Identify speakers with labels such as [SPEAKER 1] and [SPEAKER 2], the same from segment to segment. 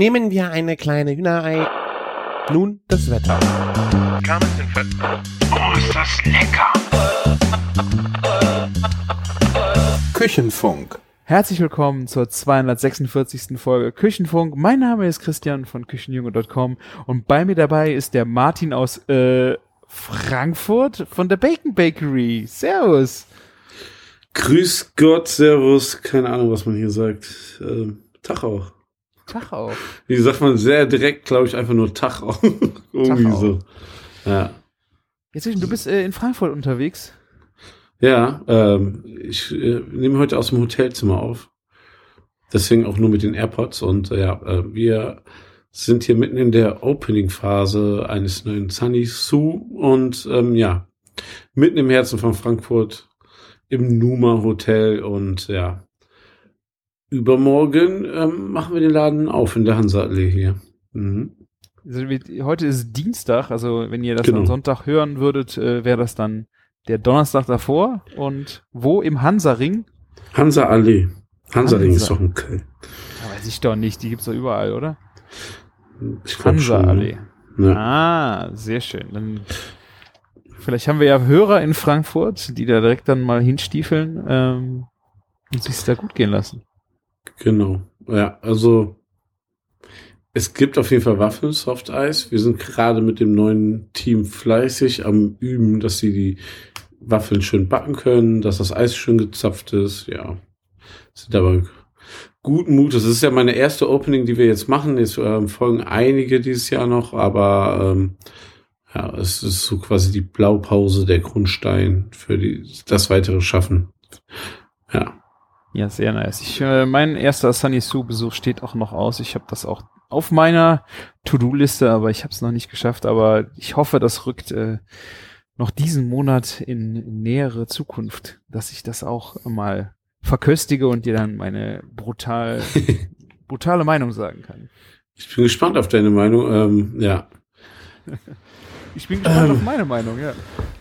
[SPEAKER 1] Nehmen wir eine kleine Hühnerei. Nun das Wetter.
[SPEAKER 2] Oh, ist das lecker!
[SPEAKER 3] Küchenfunk.
[SPEAKER 4] Herzlich willkommen zur 246. Folge Küchenfunk. Mein Name ist Christian von Küchenjunge.com und bei mir dabei ist der Martin aus äh, Frankfurt von der Bacon Bakery. Servus.
[SPEAKER 5] Grüß Gott, Servus, keine Ahnung, was man hier sagt. Ähm, Tag auch.
[SPEAKER 4] Tag auch.
[SPEAKER 5] Wie sagt man sehr direkt, glaube ich, einfach nur Tag auch. Irgendwie
[SPEAKER 4] Tag auch.
[SPEAKER 5] so. Ja.
[SPEAKER 4] Jetzt, du bist äh, in Frankfurt unterwegs.
[SPEAKER 5] Ja, ähm, ich äh, nehme heute aus dem Hotelzimmer auf. Deswegen auch nur mit den AirPods. Und äh, ja, äh, wir sind hier mitten in der Opening-Phase eines neuen Sunny Sue und ähm, ja, mitten im Herzen von Frankfurt im Numa Hotel und ja, übermorgen ähm, machen wir den Laden auf in der Hansa-Allee hier. Mhm.
[SPEAKER 4] Also, heute ist Dienstag, also wenn ihr das
[SPEAKER 5] Genau.
[SPEAKER 4] am Sonntag hören würdet, äh, wäre das dann der Donnerstag davor. Und wo? Im Hansa-Ring?
[SPEAKER 5] Hansa-Allee. Hansa-Ring ist
[SPEAKER 4] Hansa.
[SPEAKER 5] doch in Köln.
[SPEAKER 4] Ja, weiß ich doch nicht, die gibt's doch überall, oder? Hansa-Allee.
[SPEAKER 5] ne? Ja.
[SPEAKER 4] Ah, sehr schön. Dann vielleicht haben wir ja Hörer in Frankfurt, die da direkt dann mal hinstiefeln ähm, und sich da gut gehen lassen.
[SPEAKER 5] Genau. Ja, also es gibt auf jeden Fall Waffeln, Soft Eis. Wir sind gerade mit dem neuen Team fleißig am Üben, dass sie die Waffeln schön backen können, dass das Eis schön gezapft ist. Ja, sind aber guten Mutes. Es ist ja meine erste Opening, die wir jetzt machen. Jetzt ähm, folgen einige dieses Jahr noch, aber ähm, ja, es ist so quasi die Blaupause, der Grundstein für die, das weitere Schaffen. Ja.
[SPEAKER 4] Ja, sehr nice. Ich, äh, mein erster Sunny Sue Besuch steht auch noch aus. Ich habe das auch auf meiner To-Do-Liste, aber ich habe es noch nicht geschafft. Aber ich hoffe, das rückt äh, noch diesen Monat in, nähere Zukunft, dass ich das auch mal verköstige und dir dann meine brutal, brutale Meinung sagen kann.
[SPEAKER 5] Ich bin gespannt auf deine Meinung. Ähm, ja.
[SPEAKER 4] Ich bin gespannt
[SPEAKER 5] Ähm.
[SPEAKER 4] auf meine Meinung, ja.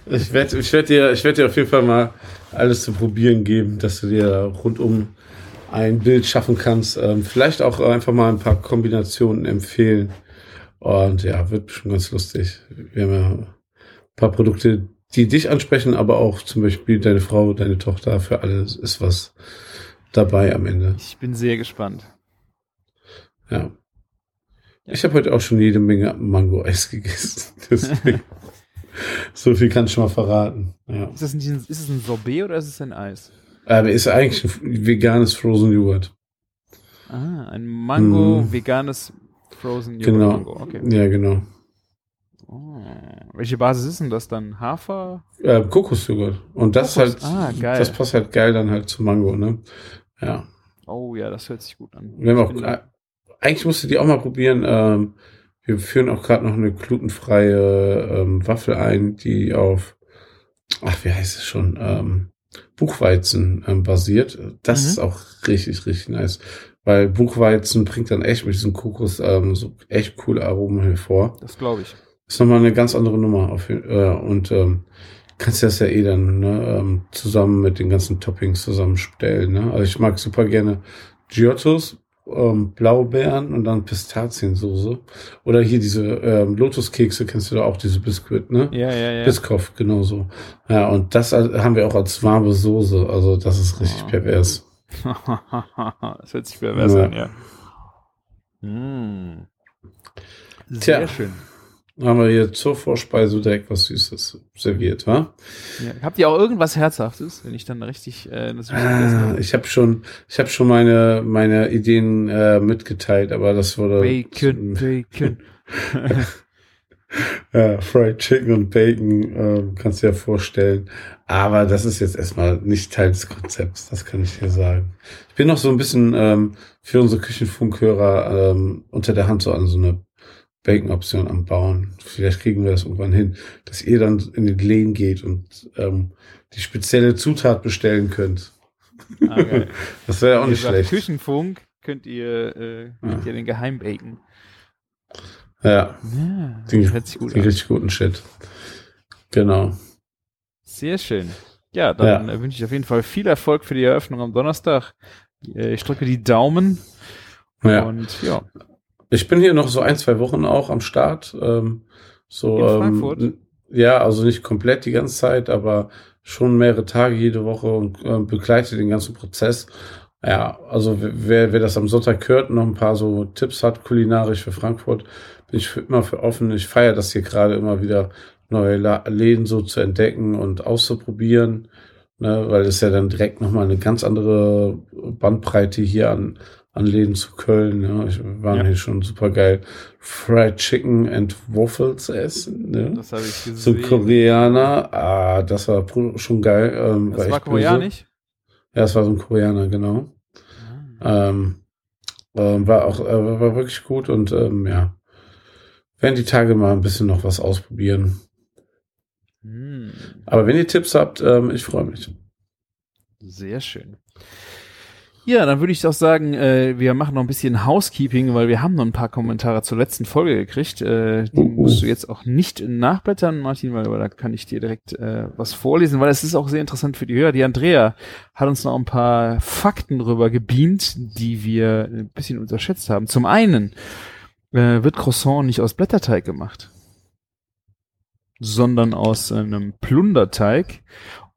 [SPEAKER 5] Ich werde ich werd dir, ich werd dir auf jeden Fall mal alles zu probieren geben, dass du dir rundum ein Bild schaffen kannst. Ähm, vielleicht auch einfach mal ein paar Kombinationen empfehlen. Und ja, wird schon ganz lustig. Wir haben ja ein paar Produkte, die dich ansprechen, aber auch zum Beispiel deine Frau, deine Tochter. Für alles ist was dabei am Ende.
[SPEAKER 4] Ich bin sehr gespannt.
[SPEAKER 5] Ja. Ich habe heute auch schon jede Menge Mango-Eis gegessen. Deswegen. so viel kann ich schon mal verraten. Ja.
[SPEAKER 4] Ist das ein, ist es ein Sorbet oder ist es ein Eis?
[SPEAKER 5] Aber ist eigentlich ein veganes Frozen Joghurt.
[SPEAKER 4] Ah, ein Mango,
[SPEAKER 5] Mm.
[SPEAKER 4] veganes Frozen Yogurt
[SPEAKER 5] Genau.
[SPEAKER 4] Mango. Okay.
[SPEAKER 5] Ja, genau.
[SPEAKER 4] Oh. Welche Basis ist denn das dann? Hafer?
[SPEAKER 5] Äh, Kokosjoghurt. Und das
[SPEAKER 4] Kokos.
[SPEAKER 5] halt,
[SPEAKER 4] Ah,
[SPEAKER 5] das passt halt geil dann halt zu Mango, ne? Ja.
[SPEAKER 4] Oh ja, das hört sich gut an.
[SPEAKER 5] Wir haben auch, äh, eigentlich musst du die auch mal probieren. Ähm, wir führen auch gerade noch eine glutenfreie ähm, Waffel ein, die auf, ach, wie heißt es schon, ähm, Buchweizen ähm, basiert. Das
[SPEAKER 4] Mhm.
[SPEAKER 5] ist auch richtig, richtig nice. Weil Buchweizen bringt dann echt mit diesem Kokos ähm, so echt coole Aromen hervor.
[SPEAKER 4] das glaube ich.
[SPEAKER 5] Ist nochmal eine ganz andere Nummer. Auf, äh, und ähm, kannst das ja eh dann ne, ähm, zusammen mit den ganzen Toppings zusammenstellen. Ne? Also ich mag super gerne Giottos, ähm, Blaubeeren und dann Pistaziensoße. Oder hier diese ähm, Lotuskekse, kennst du da auch, diese Biskuit, ne?
[SPEAKER 4] Ja, ja, ja.
[SPEAKER 5] Biskoff, genauso. Ja, und das haben wir auch als warme Soße. Also das ist richtig
[SPEAKER 4] Ah.
[SPEAKER 5] pervers.
[SPEAKER 4] das hört sich pervers
[SPEAKER 5] Ja.
[SPEAKER 4] an, ja. Mm. Sehr
[SPEAKER 5] Tja.
[SPEAKER 4] schön.
[SPEAKER 5] Haben wir hier zur Vorspeise direkt was Süßes serviert, wa?
[SPEAKER 4] Ja. Habt ihr auch irgendwas Herzhaftes, wenn ich dann richtig äh, das
[SPEAKER 5] Ah, ich habe schon, ich habe schon meine meine Ideen äh, mitgeteilt, aber das wurde
[SPEAKER 4] Bacon, Bacon.
[SPEAKER 5] Ja, Fried Chicken und Bacon ähm, kannst du dir vorstellen. Aber das ist jetzt erstmal nicht Teil des Konzepts, das kann ich dir sagen. Ich bin noch so ein bisschen ähm, für unsere Küchenfunkhörer ähm, unter der Hand so an so eine Bacon-Option am Bauen. Vielleicht kriegen wir das irgendwann hin, dass ihr dann in den Läden geht und ähm, die spezielle Zutat bestellen könnt.
[SPEAKER 4] Ah.
[SPEAKER 5] Das wäre ja auch
[SPEAKER 4] Wie
[SPEAKER 5] nicht schlecht.
[SPEAKER 4] Küchenfunk könnt ihr, äh, könnt
[SPEAKER 5] Ja.
[SPEAKER 4] ihr den Geheimbacon.
[SPEAKER 5] Ja,
[SPEAKER 4] Ja,
[SPEAKER 5] den,
[SPEAKER 4] hört sich gut
[SPEAKER 5] den
[SPEAKER 4] an.
[SPEAKER 5] richtig guten Shit. Genau.
[SPEAKER 4] Sehr schön. Ja, dann
[SPEAKER 5] Ja.
[SPEAKER 4] äh, wünsche ich auf jeden Fall viel Erfolg für die Eröffnung am Donnerstag. Äh, Ich drücke die Daumen
[SPEAKER 5] Ja.
[SPEAKER 4] und ja,
[SPEAKER 5] Ich bin hier noch so ein, zwei Wochen auch am Start. Ähm, so,
[SPEAKER 4] In Frankfurt?
[SPEAKER 5] Ähm, ja, also nicht komplett die ganze Zeit, aber schon mehrere Tage jede Woche und äh, begleite den ganzen Prozess. Ja, also wer, wer das am Sonntag hört und noch ein paar so Tipps hat, kulinarisch für Frankfurt, bin ich für, immer für offen. Ich feiere das hier gerade immer wieder, neue Läden so zu entdecken und auszuprobieren, ne, weil es ja dann direkt nochmal eine ganz andere Bandbreite hier an, an Läden zu Köln. Ja. Ich war
[SPEAKER 4] Ja.
[SPEAKER 5] hier schon super geil. Fried Chicken and Waffles essen. Ne?
[SPEAKER 4] Das habe ich
[SPEAKER 5] So
[SPEAKER 4] gesehen.
[SPEAKER 5] Koreaner, ah, das war schon geil. Ähm,
[SPEAKER 4] das war
[SPEAKER 5] böse.
[SPEAKER 4] koreanisch?
[SPEAKER 5] Ja, es war so ein Koreaner, genau. Ähm, ähm, war auch äh, war wirklich gut und ähm, ja, werden die Tage mal ein bisschen noch was ausprobieren.
[SPEAKER 4] Hm.
[SPEAKER 5] Aber wenn ihr Tipps habt, ähm, ich freue mich.
[SPEAKER 4] Sehr schön. Ja, dann würde ich doch sagen, äh, wir machen noch ein bisschen Housekeeping, weil wir haben noch ein paar Kommentare zur letzten Folge gekriegt. Äh, die
[SPEAKER 5] Uh, uh.
[SPEAKER 4] musst du jetzt auch nicht nachblättern, Martin, weil weil da kann ich dir direkt äh, was vorlesen, weil es ist auch sehr interessant für die Hörer. Die Andrea hat uns noch ein paar Fakten rüber gebeamt, die wir ein bisschen unterschätzt haben. Zum einen äh, wird Croissant nicht aus Blätterteig gemacht, sondern aus einem Plunderteig.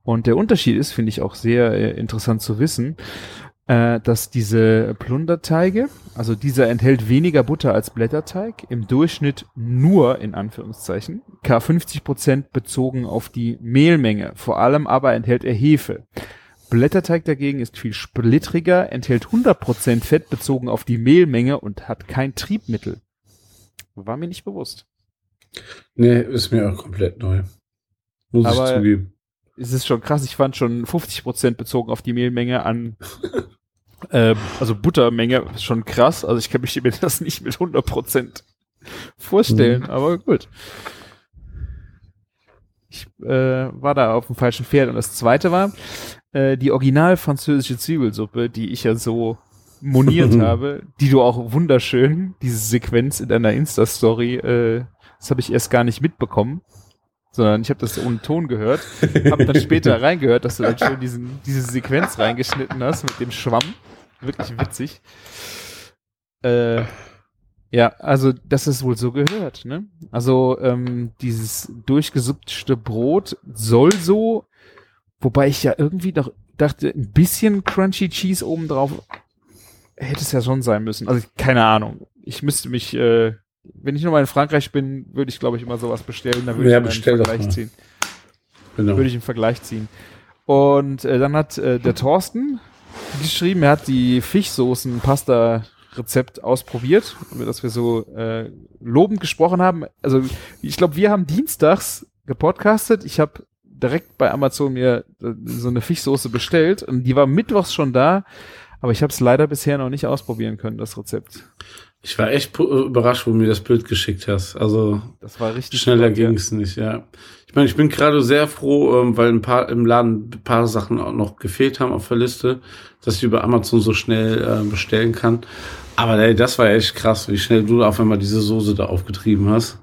[SPEAKER 4] Und der Unterschied ist, finde ich auch sehr äh, interessant zu wissen, äh, dass diese Plunderteige, also dieser enthält weniger Butter als Blätterteig, im Durchschnitt nur in Anführungszeichen, K50 Prozent bezogen auf die Mehlmenge. Vor allem aber enthält er Hefe. Blätterteig dagegen ist viel splittriger, enthält 100 Prozent Fett bezogen auf die Mehlmenge und hat kein Triebmittel. War mir nicht bewusst.
[SPEAKER 5] Nee, ist mir auch komplett neu. Muss
[SPEAKER 4] Aber-
[SPEAKER 5] ich zugeben.
[SPEAKER 4] Es ist schon krass, ich fand schon 50 Prozent bezogen auf die Mehlmenge an, äh, also Buttermenge, schon krass. Also ich kann mich mir das nicht mit 100 Prozent vorstellen,
[SPEAKER 5] Mhm.
[SPEAKER 4] aber gut. Ich äh, war da auf dem falschen Pferd. Und das zweite war, äh, die original französische Zwiebelsuppe, die ich ja so moniert habe, die du auch wunderschön, diese Sequenz in deiner Insta-Story, äh, das habe ich erst gar nicht mitbekommen, sondern ich habe das ohne Ton gehört, habe dann später reingehört, dass du dann schön diesen, diese Sequenz reingeschnitten hast mit dem Schwamm. Wirklich witzig. Äh, ja, also das ist wohl so gehört, ne? Also ähm, dieses durchgesuppte Brot soll so, wobei ich ja irgendwie doch dachte, ein bisschen Crunchy Cheese obendrauf hätte es ja schon sein müssen. Also keine Ahnung. Ich müsste mich, äh, wenn ich nochmal in Frankreich bin, würde ich glaube ich immer sowas bestellen. Dann würde
[SPEAKER 5] Ja,
[SPEAKER 4] ich
[SPEAKER 5] bestell
[SPEAKER 4] einen Vergleich ziehen.
[SPEAKER 5] Genau.
[SPEAKER 4] Würde ich einen Vergleich ziehen. Und äh, dann hat äh, der Thorsten geschrieben, er hat die Fischsoßen-Pasta-Rezept ausprobiert, über das wir so äh, lobend gesprochen haben. Also ich glaube, wir haben dienstags gepodcastet. Ich habe direkt bei Amazon mir äh, so eine Fischsoße bestellt und die war mittwochs schon da, aber ich habe es leider bisher noch nicht ausprobieren können, das Rezept.
[SPEAKER 5] Ich war echt überrascht, wo du mir das Bild geschickt hast. Also
[SPEAKER 4] Das war richtig
[SPEAKER 5] schneller
[SPEAKER 4] ja.
[SPEAKER 5] ging es nicht, ja. Ich meine, ich bin gerade sehr froh, ähm, weil ein paar im Laden ein paar Sachen auch noch gefehlt haben auf der Liste, dass ich über Amazon so schnell äh, bestellen kann. Aber ey, das war echt krass, wie schnell du auf einmal diese Soße da aufgetrieben hast.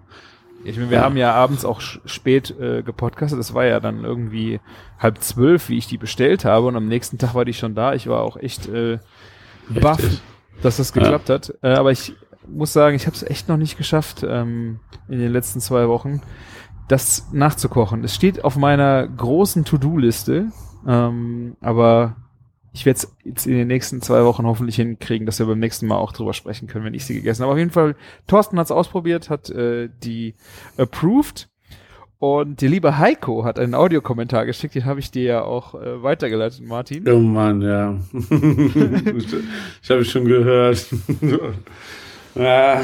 [SPEAKER 4] Ich meine, wir
[SPEAKER 5] Ja.
[SPEAKER 4] haben ja abends auch spät äh, gepodcastet. Das war ja dann irgendwie halb zwölf, wie ich die bestellt habe. Und am nächsten Tag war die schon da. Ich war auch echt äh, baff. Dass das geklappt hat. Äh, aber ich muss sagen, ich habe es echt noch nicht geschafft ähm, in den letzten zwei Wochen, das nachzukochen. Es steht auf meiner großen To-Do-Liste. Ähm, aber ich werde es jetzt in den nächsten zwei Wochen hoffentlich hinkriegen, dass wir beim nächsten Mal auch drüber sprechen können, wenn ich sie gegessen habe. Auf jeden Fall, Thorsten hat es ausprobiert, hat äh, die approved. Und der liebe Heiko hat einen Audiokommentar geschickt, den habe ich dir ja auch äh, weitergeleitet, Martin.
[SPEAKER 5] Oh Mann, ja. ich habe schon gehört. ja.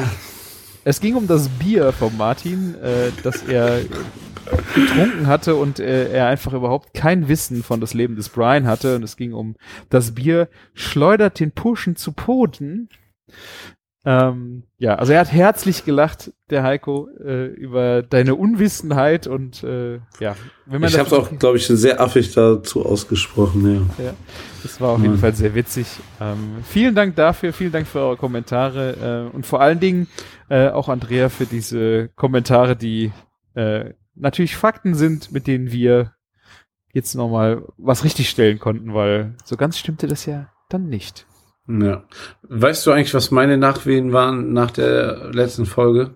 [SPEAKER 4] Es ging um das Bier von Martin, äh, das er getrunken hatte und äh, er einfach überhaupt kein Wissen von das Leben des Brian hatte. Und es ging um das Bier schleudert den Pushen zu Poten. Ähm, ja, also er hat herzlich gelacht, der Heiko, äh, über deine Unwissenheit und äh, ja, wenn man
[SPEAKER 5] Ich habe es auch, glaube ich, sehr affig dazu ausgesprochen, ja.
[SPEAKER 4] Ja, das war auf jeden
[SPEAKER 5] Mann.
[SPEAKER 4] Fall sehr witzig. Ähm, vielen Dank dafür, vielen Dank für eure Kommentare äh, und vor allen Dingen äh, auch Andrea für diese Kommentare, die äh, natürlich Fakten sind, mit denen wir jetzt nochmal was richtig stellen konnten, weil so ganz stimmte das ja dann nicht.
[SPEAKER 5] Ja. Weißt du eigentlich, was meine Nachwehen waren nach der letzten Folge?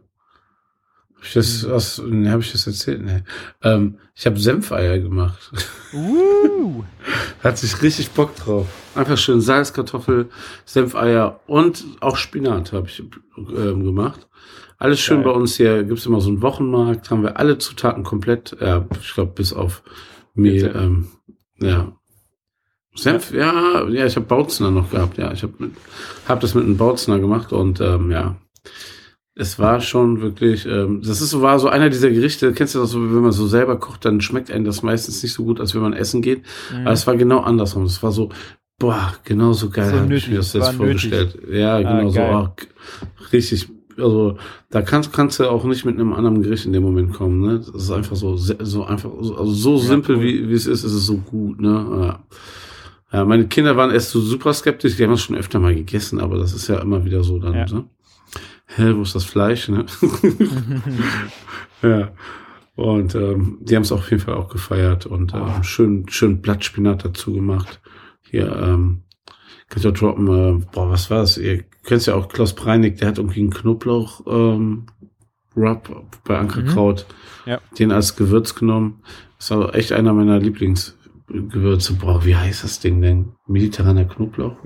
[SPEAKER 5] Hab ich das,
[SPEAKER 4] Hm.
[SPEAKER 5] was, nee, hab ich das erzählt? Nee. Ähm, ich habe Senfeier gemacht.
[SPEAKER 4] Uh.
[SPEAKER 5] Hat sich richtig Bock drauf. Einfach schön Salz, Kartoffel, Senfeier und auch Spinat habe ich ähm, gemacht. Alles schön
[SPEAKER 4] Geil.
[SPEAKER 5] bei uns hier. Gibt's immer so einen Wochenmarkt. Haben wir alle Zutaten komplett. Ja, ich glaube bis auf Mehl. Ähm, ja. Senf, ja, ja, ich habe Bautzner noch gehabt. Ja, ich habe hab das mit einem Bautzner gemacht und ähm, ja. Es war schon wirklich, ähm, das ist so, war so einer dieser Gerichte, kennst du das so, wenn man so selber kocht, dann schmeckt einem das meistens nicht so gut, als wenn man essen geht.
[SPEAKER 4] Mhm.
[SPEAKER 5] Aber es war genau andersrum. Es war so, boah, genau so geil
[SPEAKER 4] So
[SPEAKER 5] habe ich
[SPEAKER 4] nötig,
[SPEAKER 5] mir das jetzt vorgestellt. Ja, genau so.
[SPEAKER 4] geil.
[SPEAKER 5] ah, k- richtig, also da kannst, kannst du auch nicht mit einem anderen Gericht in dem Moment kommen. Ne? Das ist einfach so, so einfach, so- also so
[SPEAKER 4] Ja,
[SPEAKER 5] simpel
[SPEAKER 4] cool.
[SPEAKER 5] wie, wie es ist, ist es so gut. Ne? Ja. Ja, meine Kinder waren erst so super skeptisch, die haben das schon öfter mal gegessen, aber das ist ja immer wieder so dann.
[SPEAKER 4] Ja.
[SPEAKER 5] Ne? Hä, wo ist das Fleisch? Ne? Ja. Und ähm, die haben es auf jeden Fall auch gefeiert und ähm, schön, schön Blattspinat dazu gemacht. Hier, ähm, könnt ihr droppen, äh, boah, was war das? Ihr kennt ja auch Klaus Preinig, der hat irgendwie einen Knoblauch ähm, Rub bei Ankerkraut,
[SPEAKER 4] Ja.
[SPEAKER 5] den als Gewürz genommen. Das ist aber echt einer meiner Lieblingsgewürze. Boah, wie heißt das Ding denn? Mediterraner Knoblauch?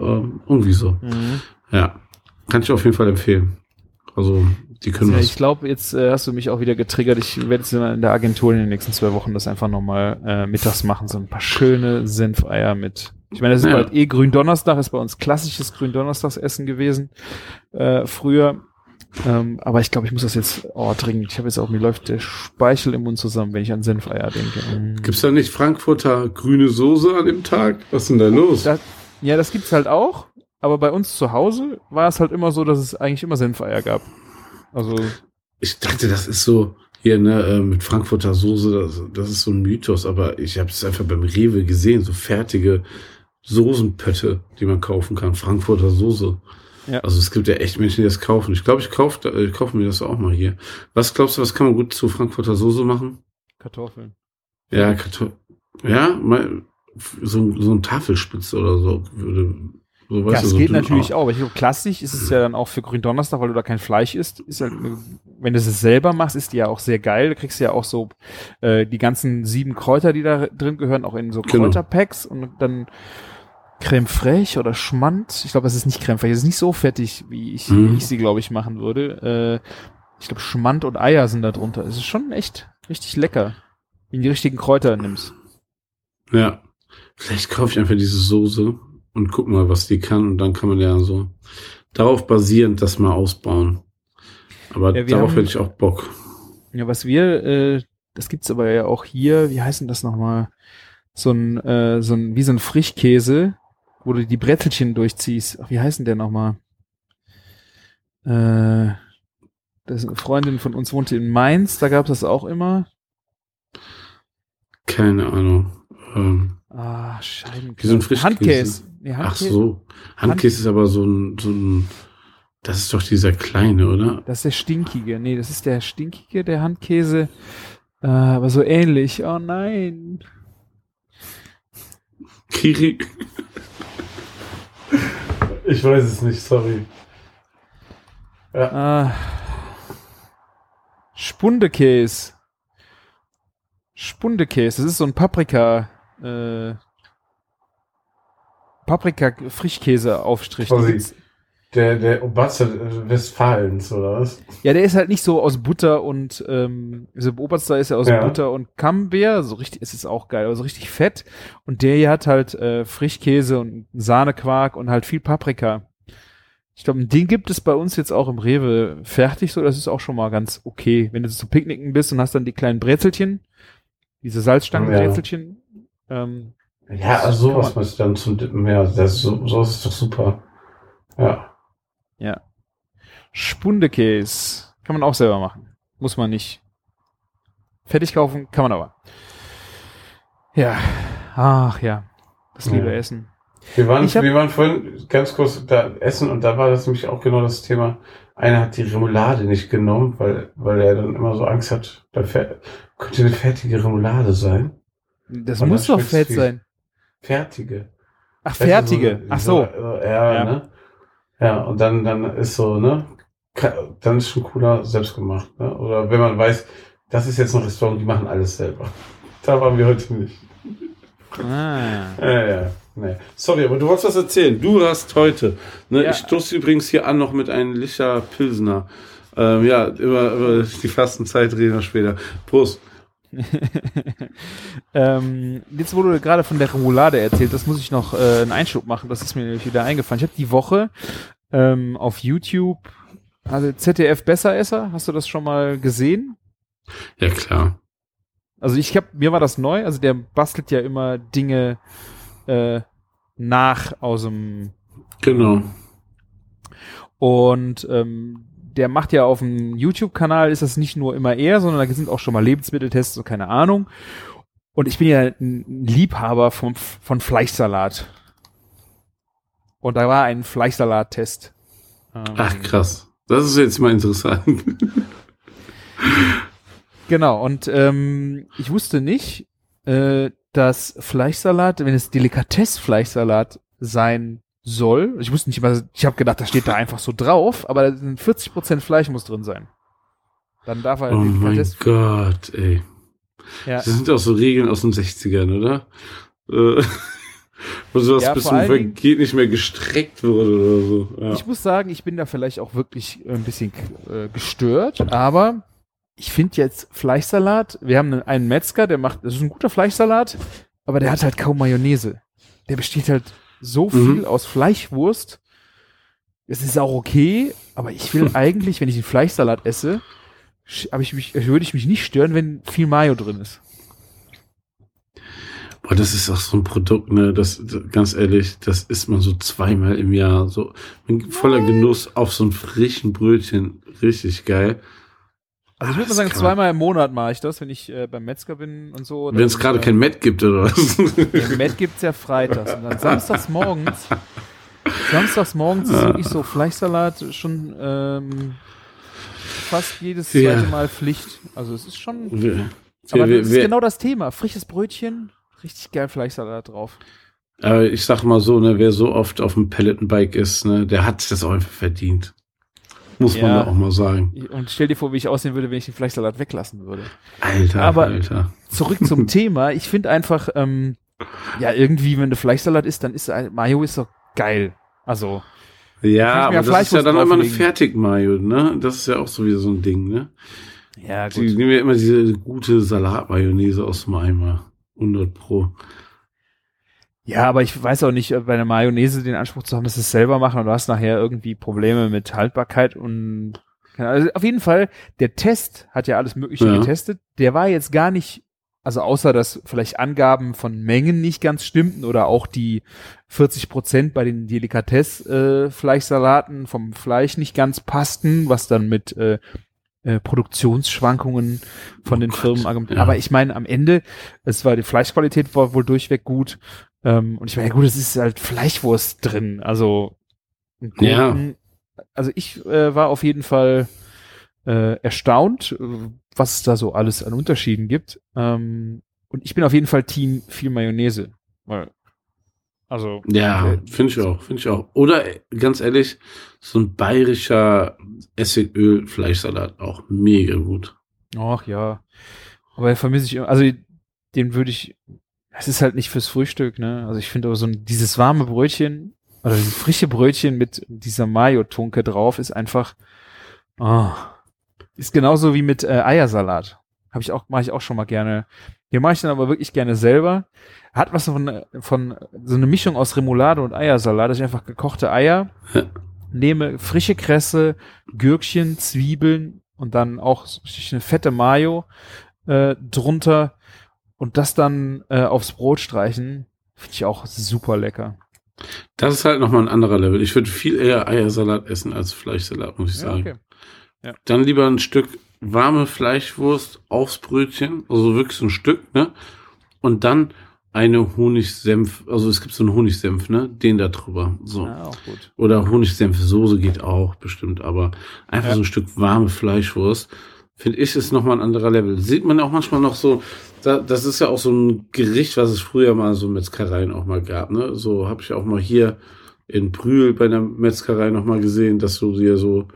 [SPEAKER 5] Ähm, irgendwie so.
[SPEAKER 4] Mhm.
[SPEAKER 5] Ja. Kann ich auf jeden Fall empfehlen. Also, die können
[SPEAKER 4] Ja,
[SPEAKER 5] was.
[SPEAKER 4] ich glaube, jetzt äh, hast du mich auch wieder getriggert. Ich werde jetzt in der Agentur in den nächsten zwei Wochen das einfach nochmal äh, mittags machen. So ein paar schöne Senfeier mit. Ich meine, das ist
[SPEAKER 5] Ja.
[SPEAKER 4] bald eh Gründonnerstag, ist bei uns klassisches Gründonnerstagsessen gewesen. Äh, früher. Ähm, aber ich glaube, ich muss das jetzt oh, dringend. Ich habe jetzt auch, mir läuft der Speichel im Mund zusammen, wenn ich an Senfeier denke. Mm.
[SPEAKER 5] Gibt's da nicht Frankfurter grüne Soße an dem Tag? Was ist denn da los?
[SPEAKER 4] Das, ja, das gibt's halt auch. Aber bei uns zu Hause war es halt immer so, dass es eigentlich immer Senfeier gab. Also,
[SPEAKER 5] Ich dachte, das ist so hier ne äh, mit Frankfurter Soße, das, das ist so ein Mythos, aber ich habe es einfach beim Rewe gesehen, so fertige Soßenpötte, die man kaufen kann, Frankfurter Soße.
[SPEAKER 4] Ja.
[SPEAKER 5] Also es gibt ja echt Menschen, die das kaufen. Ich glaube, ich kaufe äh, kaufe mir das auch mal hier. Was glaubst du, was kann man gut zu Frankfurter Soße machen?
[SPEAKER 4] Kartoffeln.
[SPEAKER 5] Ja, Kartoffel. Ja, mal so, so ein Tafelspitz oder so würde. So,
[SPEAKER 4] Ja,
[SPEAKER 5] du,
[SPEAKER 4] es
[SPEAKER 5] so
[SPEAKER 4] geht natürlich
[SPEAKER 5] auch.
[SPEAKER 4] auch. Aber ich glaube, klassisch ist es ja dann auch für Gründonnerstag, weil du da kein Fleisch isst. Ist halt, wenn du es selber machst, ist die ja auch sehr geil. Da kriegst du ja auch so äh, die ganzen sieben Kräuter, die da drin gehören, auch in so
[SPEAKER 5] Genau.
[SPEAKER 4] Kräuterpacks und dann Creme fraiche oder Schmand. Ich glaube, das ist nicht Creme fraiche. Das ist nicht so fettig, wie ich,
[SPEAKER 5] Mhm.
[SPEAKER 4] wie ich sie, glaube ich, machen würde. Äh, ich glaube, Schmand und Eier sind da drunter. Es ist schon echt richtig lecker, wenn du die richtigen Kräuter nimmst.
[SPEAKER 5] Ja. Vielleicht kaufe ich einfach diese Soße und guck mal, was die kann. Und dann kann man ja so darauf basierend das mal ausbauen. Aber
[SPEAKER 4] Ja,
[SPEAKER 5] darauf
[SPEAKER 4] haben-
[SPEAKER 5] hätte ich auch Bock.
[SPEAKER 4] Ja, was wir, äh, das gibt's aber ja auch hier, wie heißt denn das nochmal? So ein, äh, so ein, wie so ein Frischkäse, wo du die Brezelchen durchziehst. Ach, wie heißt denn der nochmal? Äh, das ist eine Freundin von uns wohnte in Mainz, da gab's das auch immer.
[SPEAKER 5] Keine Ahnung. Ähm,
[SPEAKER 4] Ah, Scheiben.
[SPEAKER 5] Wie so ein Frischkäse.
[SPEAKER 4] Handkäse. Nee,
[SPEAKER 5] ach
[SPEAKER 4] Handkäse.
[SPEAKER 5] so. Handkäse ist aber so ein, so ein, das ist doch dieser kleine, oder?
[SPEAKER 4] Das ist der stinkige. Nee, das ist der stinkige, der Handkäse. Äh, aber so ähnlich. Oh nein.
[SPEAKER 5] Kiri. Ich weiß es nicht, sorry.
[SPEAKER 4] Ah. Spundekäse. Spundekäse. Das ist so ein Paprika. Äh, Paprika-Frischkäse-Aufstrich.
[SPEAKER 5] Der, der Oberste Westfalens, oder was?
[SPEAKER 4] Ja, der ist halt nicht so aus Butter und ähm, also Oberster ist ja aus
[SPEAKER 5] Ja.
[SPEAKER 4] Butter und Camembert, so richtig, es ist auch geil, aber so richtig fett. Und der hier hat halt äh, Frischkäse und Sahnequark und halt viel Paprika. Ich glaube, den gibt es bei uns jetzt auch im Rewe fertig, so das ist auch schon mal ganz okay. Wenn du zu Picknicken bist und hast dann die kleinen Brezelchen, diese Salzstangenbrezelchen, ähm,
[SPEAKER 5] Ja, also sowas
[SPEAKER 4] man-
[SPEAKER 5] was dann zum Dippen, ja, das ist so, sowas ist doch super. Ja.
[SPEAKER 4] Ja. Spundekäse kann man auch selber machen. Muss man nicht. Fertig kaufen kann man aber. Ja. Ach ja. Das liebe
[SPEAKER 5] Ja.
[SPEAKER 4] Essen.
[SPEAKER 5] Wir waren,
[SPEAKER 4] hab-
[SPEAKER 5] wir waren vorhin ganz kurz da essen und da war das nämlich auch genau das Thema. Einer hat die Remoulade nicht genommen, weil, weil er dann immer so Angst hat, da fä- könnte eine fertige Remoulade sein.
[SPEAKER 4] Das
[SPEAKER 5] Und
[SPEAKER 4] muss doch fett sein.
[SPEAKER 5] Fertige.
[SPEAKER 4] Ach, fertige.
[SPEAKER 5] Du,
[SPEAKER 4] Ach so.
[SPEAKER 5] so ja,
[SPEAKER 4] Ja.
[SPEAKER 5] ne? Ja, und dann, dann ist so, ne? Dann ist schon cooler selbst gemacht, ne? Oder wenn man weiß, das ist jetzt ein Restaurant, die machen alles selber. Da waren wir heute nicht.
[SPEAKER 4] Ah.
[SPEAKER 5] Ja, ja. Nee. Sorry, aber du wolltest was erzählen. Du hast heute. Ne,
[SPEAKER 4] Ja.
[SPEAKER 5] Ich stoße übrigens hier an noch mit einem Licher Pilsner. Ähm, ja, über, über die Fastenzeit reden wir später. Prost.
[SPEAKER 4] ähm, jetzt, du gerade von der Remoulade erzählt hast, muss ich noch äh, einen Einschub machen. Das ist mir nämlich wieder eingefallen. Ich habe die Woche ähm, auf YouTube, also ZDF Besseresser, hast du das schon mal gesehen?
[SPEAKER 5] Ja, klar.
[SPEAKER 4] Also ich habe, mir war das neu. Also der bastelt ja immer Dinge äh, nach aus dem
[SPEAKER 5] Genau.
[SPEAKER 4] Und ähm, der macht ja auf dem YouTube-Kanal, ist das nicht nur immer er, sondern da sind auch schon mal Lebensmitteltests und keine Ahnung. Und ich bin ja ein Liebhaber vom, von Fleischsalat. Und da war ein Fleischsalat-Test. Ähm,
[SPEAKER 5] Ach, krass. Das ist jetzt mal interessant.
[SPEAKER 4] Genau, und ähm, ich wusste nicht, äh, dass Fleischsalat, wenn es Delikatess-Fleischsalat sein soll, ich wusste nicht immer, ich habe gedacht, das steht da einfach so drauf, aber da sind 40% Fleisch muss drin sein. Dann darf er
[SPEAKER 5] Oh mein. Gott, ey.
[SPEAKER 4] Ja,
[SPEAKER 5] Das sind auch so Regeln aus den 60ern, oder? Äh, Wo sowas
[SPEAKER 4] Ja,
[SPEAKER 5] bis zum Vergeht nicht mehr gestreckt wurde oder so. Ja.
[SPEAKER 4] ich muss sagen, ich bin da vielleicht auch wirklich ein bisschen äh, gestört, aber ich finde jetzt Fleischsalat, wir haben einen Metzger, der macht, das ist ein guter Fleischsalat, aber der hat halt kaum Mayonnaise. Der besteht halt so viel
[SPEAKER 5] Mhm.
[SPEAKER 4] aus Fleischwurst. Es ist auch okay, aber ich will eigentlich, wenn ich einen Fleischsalat esse, hab ich mich, würde ich mich nicht stören, wenn viel Mayo drin ist.
[SPEAKER 5] Boah, das ist auch so ein Produkt, ne? Das, ganz ehrlich, das isst man so zweimal im Jahr. So voller Genuss auf so einem frischen Brötchen. Richtig geil.
[SPEAKER 4] Also ich würde mal sagen, zweimal im Monat mache ich das, wenn ich äh, beim Metzger bin und so.
[SPEAKER 5] Wenn es gerade
[SPEAKER 4] äh,
[SPEAKER 5] kein Met gibt oder was.
[SPEAKER 4] Ja, Matt gibt's ja freitags und dann samstags morgens. Samstags morgens ist wirklich so Fleischsalat schon ähm, fast jedes
[SPEAKER 5] Ja.
[SPEAKER 4] zweite Mal Pflicht. Also es ist schon.
[SPEAKER 5] wir,
[SPEAKER 4] Aber
[SPEAKER 5] wir,
[SPEAKER 4] das ist
[SPEAKER 5] wir,
[SPEAKER 4] genau das Thema. Frisches Brötchen, richtig geil Fleischsalat drauf.
[SPEAKER 5] aber ich sag mal so, ne, wer so oft auf dem Pelletenbike ist, ne, der hat das auch einfach verdient. Muss man
[SPEAKER 4] Ja.
[SPEAKER 5] da auch mal sagen.
[SPEAKER 4] Und stell dir vor, wie ich aussehen würde, wenn ich den Fleischsalat weglassen würde.
[SPEAKER 5] Alter,
[SPEAKER 4] Aber-
[SPEAKER 5] Alter.
[SPEAKER 4] Zurück zum Thema. Ich finde einfach, ähm, ja, irgendwie, wenn du Fleischsalat isst, dann ist Mayo ist doch geil. Also,
[SPEAKER 5] Ja, aber das ist ja dann immer eine. Fertig-Mayo, ne? Das ist ja auch so wieder so ein Ding, ne?
[SPEAKER 4] ja,
[SPEAKER 5] Die nehmen ja immer diese gute Salat-Mayonnaise aus dem Eimer. 100 pro.
[SPEAKER 4] Ja, aber ich weiß auch nicht, ob bei einer Mayonnaise den Anspruch zu haben, dass sie es selber machen und du hast nachher irgendwie Probleme mit Haltbarkeit und keine Ahnung. also auf jeden Fall, der Test hat ja alles Mögliche
[SPEAKER 5] Ja.
[SPEAKER 4] getestet. Der war jetzt gar nicht, also außer dass vielleicht Angaben von Mengen nicht ganz stimmten oder auch die 40 Prozent bei den Delikatess-Fleischsalaten vom Fleisch nicht ganz passten, was dann mit äh, äh, Produktionsschwankungen von den
[SPEAKER 5] Gott,
[SPEAKER 4] Firmen argumentiert.
[SPEAKER 5] ja.
[SPEAKER 4] Aber ich meine, am Ende, es war die Fleischqualität war wohl durchweg gut. Ähm, und ich meine, ja gut, es ist halt Fleischwurst drin. Also Gurken. Also ich äh, war auf jeden Fall äh, erstaunt, äh, was es da so alles an Unterschieden gibt. Ähm, und ich bin auf jeden Fall Team viel Mayonnaise. Weil, also
[SPEAKER 5] Ja,
[SPEAKER 4] äh,
[SPEAKER 5] finde ich auch, finde ich auch. Oder äh, ganz ehrlich, so ein bayerischer Essigöl-Fleischsalat auch mega gut.
[SPEAKER 4] Ach ja. Aber vermisse ich, also den würde ich, es ist halt nicht fürs Frühstück, ne? Also ich finde aber so ein, dieses warme Brötchen oder dieses frische Brötchen mit dieser Mayo-Tunke drauf ist einfach, oh, ist genauso wie mit äh, Eiersalat. Habe ich auch, mache ich auch schon mal gerne. Hier mache ich dann aber wirklich gerne selber. Hat was von, von so eine Mischung aus Remoulade und Eiersalat, dass ich einfach gekochte Eier nehme, frische Kresse, Gürkchen, Zwiebeln und dann auch eine fette Mayo äh, drunter und das dann äh, aufs Brot streichen, finde ich auch super lecker.
[SPEAKER 5] Das ist halt nochmal ein anderer Level. Ich würde viel eher Eiersalat essen als Fleischsalat, muss ich
[SPEAKER 4] Ja,
[SPEAKER 5] sagen.
[SPEAKER 4] okay.
[SPEAKER 5] Dann lieber ein Stück warme Fleischwurst aufs Brötchen, also wirklich so ein Stück, ne? Und dann eine Honigsenf, also es gibt so einen Honigsenf, ne? Den da drüber. So.
[SPEAKER 4] Ja, auch gut.
[SPEAKER 5] Oder Honigsenfsoße geht auch bestimmt, aber einfach
[SPEAKER 4] Ja.
[SPEAKER 5] so ein Stück warme Fleischwurst. Finde ich, ist nochmal ein anderer Level. Sieht man auch manchmal noch so, da, das ist ja auch so ein Gericht, was es früher mal so Metzgereien auch mal gab. Ne? So habe ich auch mal hier in Brühl bei der Metzgerei nochmal gesehen, dass du dir so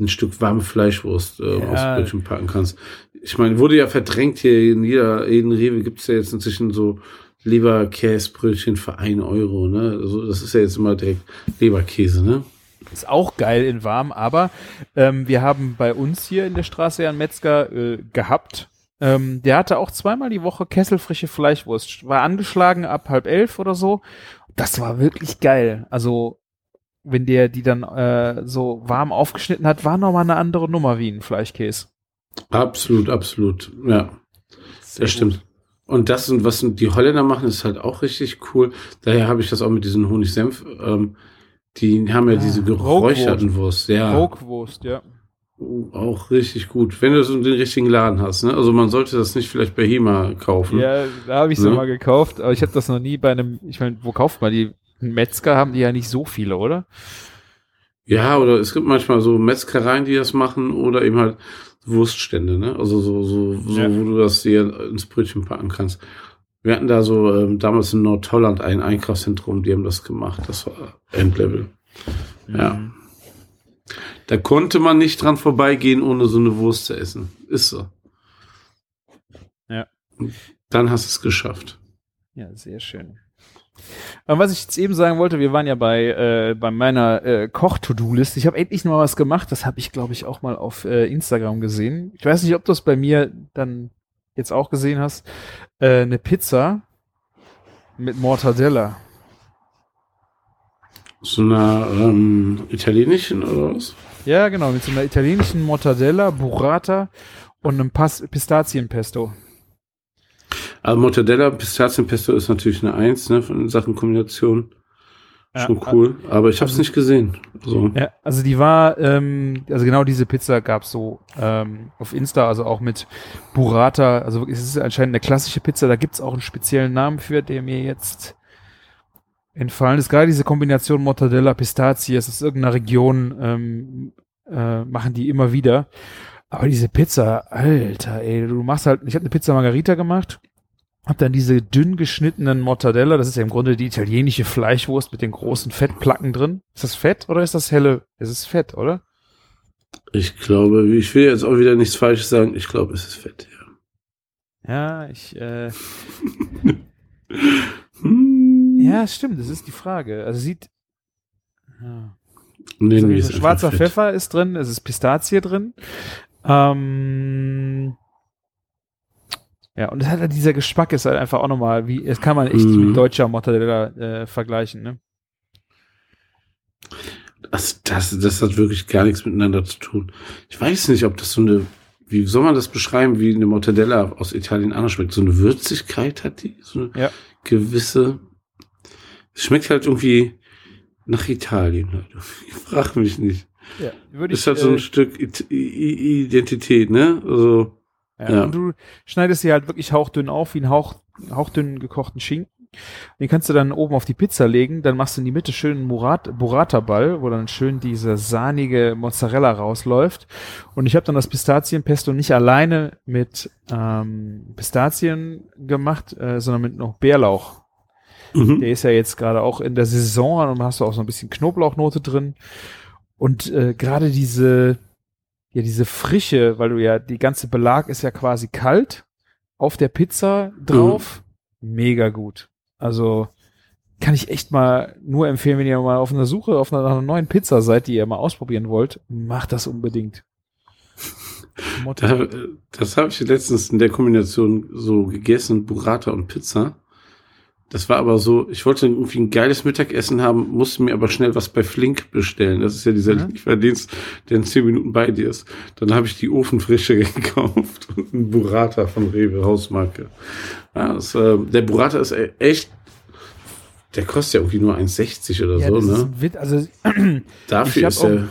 [SPEAKER 5] ein Stück warme Fleischwurst äh,
[SPEAKER 4] Ja.
[SPEAKER 5] aufs Brötchen packen kannst. Ich meine, wurde ja verdrängt hier in jeder, jeden Rewe gibt's ja jetzt inzwischen so Leberkäsebrötchen für ein Euro, ne? Also das ist ja jetzt immer direkt Leberkäse, ne?
[SPEAKER 4] Ist auch geil in warm, aber ähm, wir haben bei uns hier in der Straße ja einen Metzger äh, gehabt. Ähm, der hatte auch zweimal die Woche kesselfrische Fleischwurst. War angeschlagen ab halb elf oder so. Das war wirklich geil. Also, wenn der die dann äh, so warm aufgeschnitten hat, war nochmal eine andere Nummer wie ein Fleischkäse.
[SPEAKER 5] Absolut, absolut. Ja, das stimmt. Und das und was die Holländer machen, ist halt auch richtig cool. Daher habe ich das auch mit diesen Honigsenf. Ähm, die haben ja
[SPEAKER 4] Ah,
[SPEAKER 5] diese geräucherten Wurst. Ja,
[SPEAKER 4] Raukwurst, ja.
[SPEAKER 5] auch richtig gut. Wenn du so den richtigen Laden hast. Ne? Also man sollte das nicht vielleicht bei Hema kaufen.
[SPEAKER 4] Ja, da habe ich sie
[SPEAKER 5] Ne?
[SPEAKER 4] mal gekauft, aber ich habe das noch nie bei einem, ich meine, wo kauft man die? Metzger haben die ja nicht so viele, oder?
[SPEAKER 5] Ja, oder es gibt manchmal so Metzgereien, die das machen, oder eben halt Wurststände, ne? Also so, so, so
[SPEAKER 4] Ja.
[SPEAKER 5] wo du das dir ins Brötchen packen kannst. Wir hatten da so ähm, damals in Nordholland ein Einkaufszentrum, die haben das gemacht. Das war Endlevel. Ja.
[SPEAKER 4] Mhm.
[SPEAKER 5] Da konnte man nicht dran vorbeigehen, ohne so eine Wurst zu essen. Ist so.
[SPEAKER 4] Ja.
[SPEAKER 5] Dann hast du es geschafft.
[SPEAKER 4] Ja, sehr schön. Aber was ich jetzt eben sagen wollte, wir waren ja bei, äh, bei meiner äh, Koch-To-Do-Liste. Ich habe endlich mal was gemacht. Das habe ich, glaube ich, auch mal auf äh, Instagram gesehen. Ich weiß nicht, ob du es bei mir dann jetzt auch gesehen hast. Äh, eine Pizza mit Mortadella.
[SPEAKER 5] So einer ähm, italienischen oder was?
[SPEAKER 4] Ja, genau, mit so einer italienischen Mortadella, Burrata und einem Pas Pistazienpesto.
[SPEAKER 5] Also Mortadella, Pistazienpesto ist natürlich eine Eins, ne, von Sachen Kombination. Schon cool. Aber ich habe es
[SPEAKER 4] also-
[SPEAKER 5] nicht gesehen. Also,
[SPEAKER 4] Ja, also die war, ähm, also genau diese Pizza gab's so ähm, auf Insta, also auch mit Burrata. Also es ist anscheinend eine klassische Pizza. Da gibt's auch einen speziellen Namen für, der mir jetzt entfallen ist. Gerade diese Kombination Mortadella, Pistazie, es ist irgendeiner Region, ähm, äh, machen die immer wieder. Aber diese Pizza, Alter, ey, du machst halt, ich habe eine Pizza Margarita gemacht, hab dann diese dünn geschnittenen Mortadella, das ist ja im Grunde die italienische Fleischwurst mit den großen Fettplacken drin. Ist das Fett oder ist das helle? Es ist Fett, oder?
[SPEAKER 5] ich glaube, ich will jetzt auch wieder nichts Falsches sagen. Ich glaube, es ist fett, ja.
[SPEAKER 4] Ja, ich, äh, ja, stimmt, das ist die Frage. Also sieht, ja.
[SPEAKER 5] Nee,
[SPEAKER 4] Also
[SPEAKER 5] nee,
[SPEAKER 4] schwarzer. Pfeffer ist drin, es ist Pistazie drin. Ähm, ja, und es hat halt dieser Geschmack ist halt einfach auch nochmal, wie, es kann man echt
[SPEAKER 5] Mhm.
[SPEAKER 4] mit deutscher Mortadella äh, vergleichen, ne?
[SPEAKER 5] Das, das, das hat wirklich gar nichts miteinander zu tun. Ich weiß nicht, ob das so eine, wie soll man das beschreiben, wie eine Mortadella aus Italien anders schmeckt? So eine Würzigkeit hat die? So eine
[SPEAKER 4] Ja.
[SPEAKER 5] gewisse. Es schmeckt halt irgendwie nach Italien. Halt. Ich frag mich nicht.
[SPEAKER 4] Ja, würde ich,
[SPEAKER 5] Ist halt so
[SPEAKER 4] äh,
[SPEAKER 5] ein Stück I- I- Identität, ne? Also,
[SPEAKER 4] Ja,
[SPEAKER 5] Ja.
[SPEAKER 4] Und du schneidest sie halt wirklich hauchdünn auf, wie einen Hauch, hauchdünn gekochten Schinken. Den kannst du dann oben auf die Pizza legen, dann machst du in die Mitte schön einen Murat, Burrata-Ball, wo dann schön diese sahnige Mozzarella rausläuft. Und ich habe dann das Pistazienpesto nicht alleine mit ähm, Pistazien gemacht, äh, sondern mit noch Bärlauch.
[SPEAKER 5] mhm.
[SPEAKER 4] Der ist ja jetzt gerade auch in der Saison und hast du auch so ein bisschen Knoblauchnote drin. Und äh, gerade diese, ja, diese Frische, weil du ja, die ganze Belag ist ja quasi kalt auf der Pizza drauf. Mega gut. Also kann ich echt mal nur empfehlen, wenn ihr mal auf einer Suche auf einer, einer neuen Pizza seid, die ihr mal ausprobieren wollt, macht das unbedingt.
[SPEAKER 5] Da, das habe ich letztens in der Kombination so gegessen, Burrata und Pizza. Das war aber so, ich wollte irgendwie ein geiles Mittagessen haben, musste mir aber schnell was bei Flink bestellen. Das ist ja dieser
[SPEAKER 4] Mhm.
[SPEAKER 5] Lieferdienst, der in zehn Minuten bei dir ist. Dann habe ich die Ofenfrische gekauft und einen Burrata von Rewe, Hausmarke. Ja, das, äh, der Burrata ist e- echt, der kostet ja irgendwie nur 1,60 oder
[SPEAKER 4] ja,
[SPEAKER 5] so,
[SPEAKER 4] ist
[SPEAKER 5] ne?
[SPEAKER 4] Witz. Also
[SPEAKER 5] Dafür ist der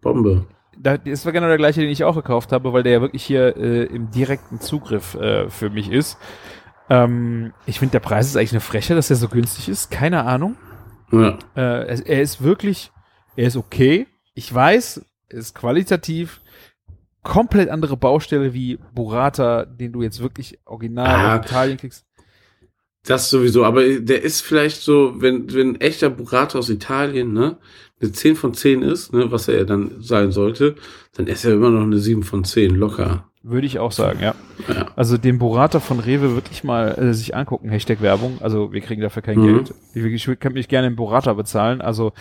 [SPEAKER 5] Bombe.
[SPEAKER 4] da, das war genau der gleiche, den ich auch gekauft habe, weil der ja wirklich hier äh, im direkten Zugriff äh, für mich ist. Ähm, ich finde, der Preis ist eigentlich eine Freche, dass er so günstig ist. Keine Ahnung.
[SPEAKER 5] Ja.
[SPEAKER 4] Äh, es, er ist wirklich, er ist okay. Ich weiß, er ist qualitativ komplett andere Baustelle wie Burrata, den du jetzt wirklich original
[SPEAKER 5] Ah.
[SPEAKER 4] aus Italien kriegst.
[SPEAKER 5] Das sowieso, aber der ist vielleicht so, wenn, wenn ein echter Burrata aus Italien, ne, eine 10 von 10 ist, ne, was er dann sein sollte, dann ist er immer noch eine 7 von 10, locker.
[SPEAKER 4] Würde ich auch sagen, ja.
[SPEAKER 5] Ja.
[SPEAKER 4] Also den Burrata von Rewe wirklich mal äh, sich angucken, Hashtag Werbung. Also wir kriegen dafür kein
[SPEAKER 5] Mhm.
[SPEAKER 4] Geld. Ich, ich, ich kann mich gerne in Burrata bezahlen. Also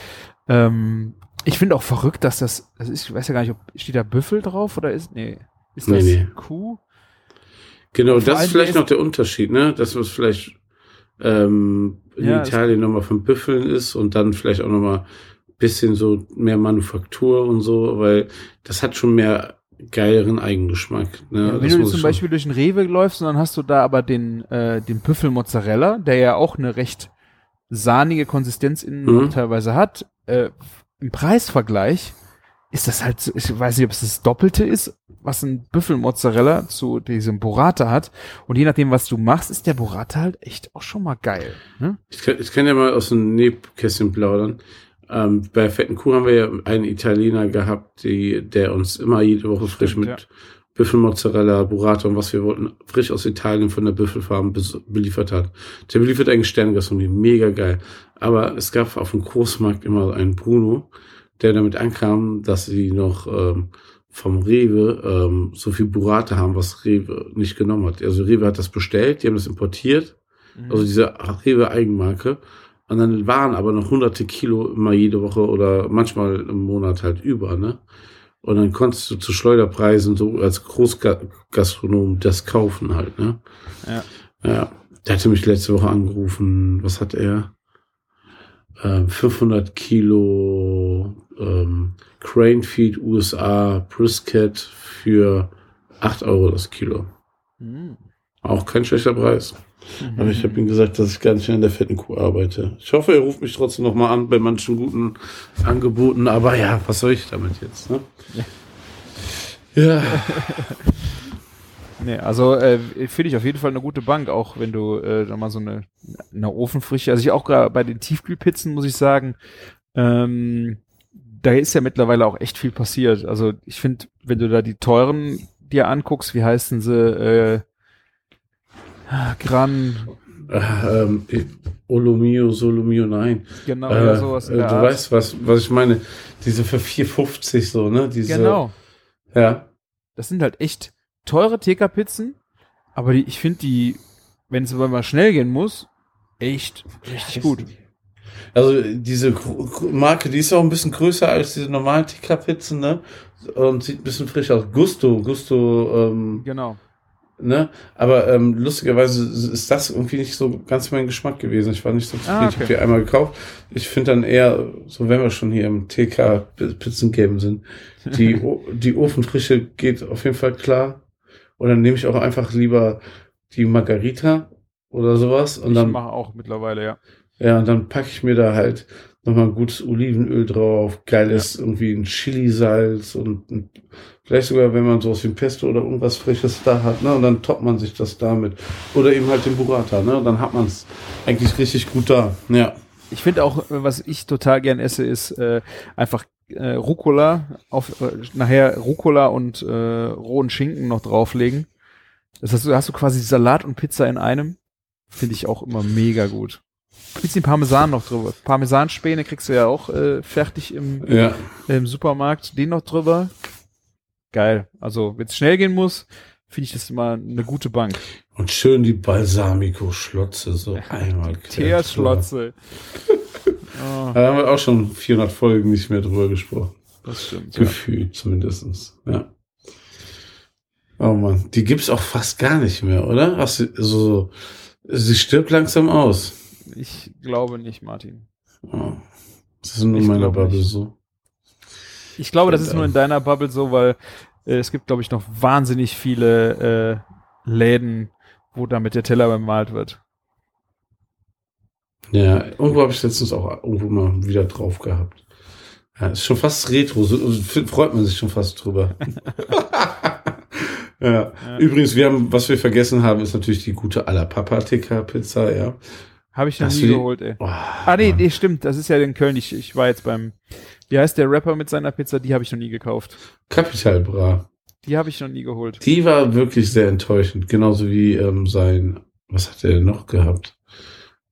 [SPEAKER 4] ähm, ich finde auch verrückt, dass das, das ist, ich weiß ja gar nicht, ob steht da Büffel drauf oder ist, nee, ist
[SPEAKER 5] Nee,
[SPEAKER 4] das
[SPEAKER 5] nee.
[SPEAKER 4] Kuh?
[SPEAKER 5] Genau, das ist vielleicht noch der Unterschied, ne, dass es vielleicht ähm, in
[SPEAKER 4] Ja,
[SPEAKER 5] Italien nochmal von Büffeln ist und dann vielleicht auch nochmal bisschen so mehr Manufaktur und so, weil das hat schon mehr geileren Eigengeschmack. Ne?
[SPEAKER 4] Ja, wenn
[SPEAKER 5] Das
[SPEAKER 4] du zum Beispiel durch den Rewe läufst und dann hast du da aber den, äh, den Büffel Mozzarella, der ja auch eine recht sahnige Konsistenz innen
[SPEAKER 5] Mhm.
[SPEAKER 4] teilweise hat, äh, im Preisvergleich ist das halt, so- ich weiß nicht, ob es das Doppelte ist, was ein Büffelmozzarella zu diesem Burrata hat. Und je nachdem, was du machst, ist der Burrata halt echt auch schon mal geil. Ne?
[SPEAKER 5] Ich kann, ich kann ja mal aus dem Nebkästchen plaudern. Ähm, bei Fetten Kuh haben wir ja einen Italiener gehabt, die, der uns immer jede Woche frisch
[SPEAKER 4] Stimmt,
[SPEAKER 5] mit
[SPEAKER 4] ja.
[SPEAKER 5] Büffelmozzarella, Burrata und was wir wollten, frisch aus Italien von der Büffelfarm beliefert hat. Der beliefert eigentlich Sterngastronomie, mega geil. Aber es gab auf dem Großmarkt immer einen Bruno, der damit ankam, dass sie noch ähm, vom Rewe ähm, so viel Burrata haben, was Rewe nicht genommen hat. Also Rewe hat das bestellt, die haben das importiert
[SPEAKER 4] Mhm.
[SPEAKER 5] also diese Rewe Eigenmarke. Und dann waren aber noch hunderte Kilo immer jede Woche oder manchmal im Monat halt über, ne? Und dann konntest du zu Schleuderpreisen so als Großgastronom das kaufen halt, ne?
[SPEAKER 4] Ja.
[SPEAKER 5] Ja. Der hatte mich letzte Woche angerufen. Was hat er? Ähm, 500 Kilo ähm, Crane Feed USA Brisket für 8 Euro das Kilo.
[SPEAKER 4] Mhm.
[SPEAKER 5] Auch kein schlechter Preis. Aber ich habe ihm gesagt, dass ich gar nicht mehr in der fetten Kuh arbeite. Ich hoffe, er ruft mich trotzdem noch mal an bei manchen guten Angeboten. Aber ja, was soll ich damit jetzt? Ne? Ja.
[SPEAKER 4] Nee, also äh, finde ich auf jeden Fall eine gute Bank, auch wenn du äh, da mal so eine, eine Ofenfrische, also ich auch gerade bei den Tiefkühlpizzen muss ich sagen, ähm, da ist ja mittlerweile auch echt viel passiert. Also ich finde, wenn du da die teuren dir anguckst, wie heißen sie, äh, Gran,
[SPEAKER 5] Äh, ähm, Olomio, Solomio, nein.
[SPEAKER 4] genau,
[SPEAKER 5] Äh,
[SPEAKER 4] ja, sowas
[SPEAKER 5] äh, du
[SPEAKER 4] Art.
[SPEAKER 5] weißt, was, was ich meine. Diese für 4,50 so, ne? Diese,
[SPEAKER 4] genau.
[SPEAKER 5] Ja.
[SPEAKER 4] Das sind halt echt teure TK-Pizzen, aber die, ich finde die, wenn es aber mal schnell gehen muss, echt richtig gut.
[SPEAKER 5] Also diese Marke, die ist auch ein bisschen größer als diese normalen TK-Pizzen, ne? Und sieht ein bisschen frisch aus. Gusto, Gusto, ähm,
[SPEAKER 4] Genau.
[SPEAKER 5] Ne? Aber ähm, lustigerweise ist das irgendwie nicht so ganz mein Geschmack gewesen. Ich war nicht so zufrieden.
[SPEAKER 4] Ah,
[SPEAKER 5] Ich habe
[SPEAKER 4] okay.
[SPEAKER 5] die einmal gekauft. Ich finde dann eher, so wenn wir schon hier im TK-Pizzengame sind, die, die Ofenfrische geht auf jeden Fall klar. Und dann nehme ich auch einfach lieber die Margarita oder sowas. Und
[SPEAKER 4] ich
[SPEAKER 5] dann
[SPEAKER 4] mache auch mittlerweile, ja.
[SPEAKER 5] ja, und dann packe ich mir da halt nochmal ein gutes Olivenöl drauf, geiles irgendwie ein Chili-Salz und ein, vielleicht sogar, wenn man sowas wie ein Pesto oder irgendwas Frisches da hat, ne, und dann toppt man sich das damit. Oder eben halt den Burrata, ne, dann hat man es eigentlich richtig gut da. Ja.
[SPEAKER 4] Ich finde auch, was ich total gern esse, ist äh, einfach äh, Rucola auf äh, nachher Rucola und äh, rohen Schinken noch drauflegen. Das heißt, du hast du quasi Salat und Pizza in einem. Finde ich auch immer mega gut. Bisschen Parmesan noch drüber. Parmesanspäne kriegst du ja auch äh, fertig im,
[SPEAKER 5] Ja.
[SPEAKER 4] im Supermarkt. Den noch drüber. Geil. Also, wenn es schnell gehen muss, finde ich das immer eine gute Bank.
[SPEAKER 5] Und schön die Balsamico-Schlotze, so einmal.
[SPEAKER 4] Teerschlotze. oh,
[SPEAKER 5] Da haben wir auch schon 400 Folgen nicht mehr drüber gesprochen.
[SPEAKER 4] das stimmt. Ja.
[SPEAKER 5] Gefühlt zumindestens. Ja. Oh man, die gibt's auch fast gar nicht mehr, oder? Ach, sie, so, sie stirbt langsam aus.
[SPEAKER 4] Ich glaube nicht, Martin.
[SPEAKER 5] Oh. Das ist nur in meiner Bubble
[SPEAKER 4] nicht.
[SPEAKER 5] so.
[SPEAKER 4] Ich glaube, das ist
[SPEAKER 5] Stimmt
[SPEAKER 4] nur in deiner Bubble so, weil äh, es gibt, glaube ich, noch wahnsinnig viele äh, Läden, wo damit der Teller bemalt wird.
[SPEAKER 5] Ja, irgendwo habe ich letztens auch irgendwo mal wieder drauf gehabt. Ja, ist schon fast retro, so, freut man sich schon fast drüber. ja.
[SPEAKER 4] Ja.
[SPEAKER 5] Übrigens, wir haben, was wir vergessen haben, ist natürlich die gute Alla Papa Tikka Pizza, ja.
[SPEAKER 4] Habe ich noch
[SPEAKER 5] Hast
[SPEAKER 4] nie geholt, ey.
[SPEAKER 5] Oh,
[SPEAKER 4] Ah, nee, nee, stimmt. Das ist ja in Köln. Ich, ich war jetzt beim, wie heißt der Rapper mit seiner Pizza? Die habe ich noch nie gekauft.
[SPEAKER 5] Capital Bra.
[SPEAKER 4] Die habe ich noch nie geholt.
[SPEAKER 5] Die war wirklich sehr enttäuschend. Genauso wie ähm, sein, was hat er denn noch gehabt?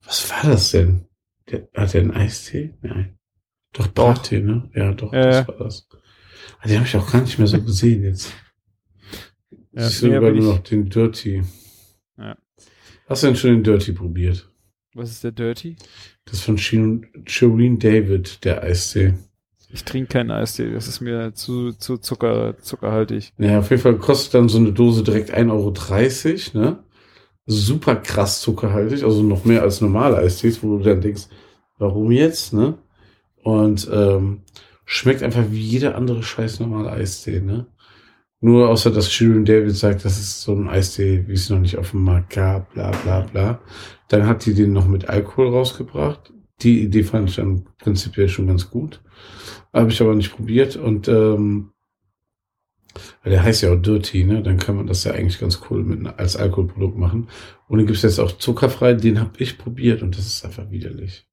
[SPEAKER 5] Was war das denn? Der, hat er einen Eistee? Nein. Doch, Brattee, ne? Ja, doch,
[SPEAKER 4] Ja,
[SPEAKER 5] das war das. Ah, Den habe ich auch gar nicht mehr so gesehen jetzt.
[SPEAKER 4] Ja,
[SPEAKER 5] ich sehe
[SPEAKER 4] aber
[SPEAKER 5] nur noch den Dirty.
[SPEAKER 4] Ja.
[SPEAKER 5] Hast du denn schon den Dirty probiert?
[SPEAKER 4] Was ist der Dirty?
[SPEAKER 5] Das ist von Shireen David, der Eistee.
[SPEAKER 4] Ich trinke keinen Eistee. Das ist mir zu, zu Zucker, zuckerhaltig.
[SPEAKER 5] Ja, auf jeden Fall kostet dann so eine Dose direkt 1,30 Euro, ne? Super krass zuckerhaltig, also noch mehr als normale Eistees, wo du dann denkst, warum jetzt, ne? Und ähm, schmeckt einfach wie jeder andere scheiß normale Eistee, ne? Nur außer dass Shirin David sagt, das ist so ein Eistee, wie es noch nicht auf dem Markt gab, bla bla bla. Dann hat die den noch mit Alkohol rausgebracht. Die Idee fand ich dann prinzipiell schon ganz gut. Habe ich aber nicht probiert und ähm, der heißt ja auch Dirty, ne? Dann kann man das ja eigentlich ganz cool mit als Alkoholprodukt machen. Und den gibt's jetzt auch zuckerfrei, den habe ich probiert und das ist einfach widerlich.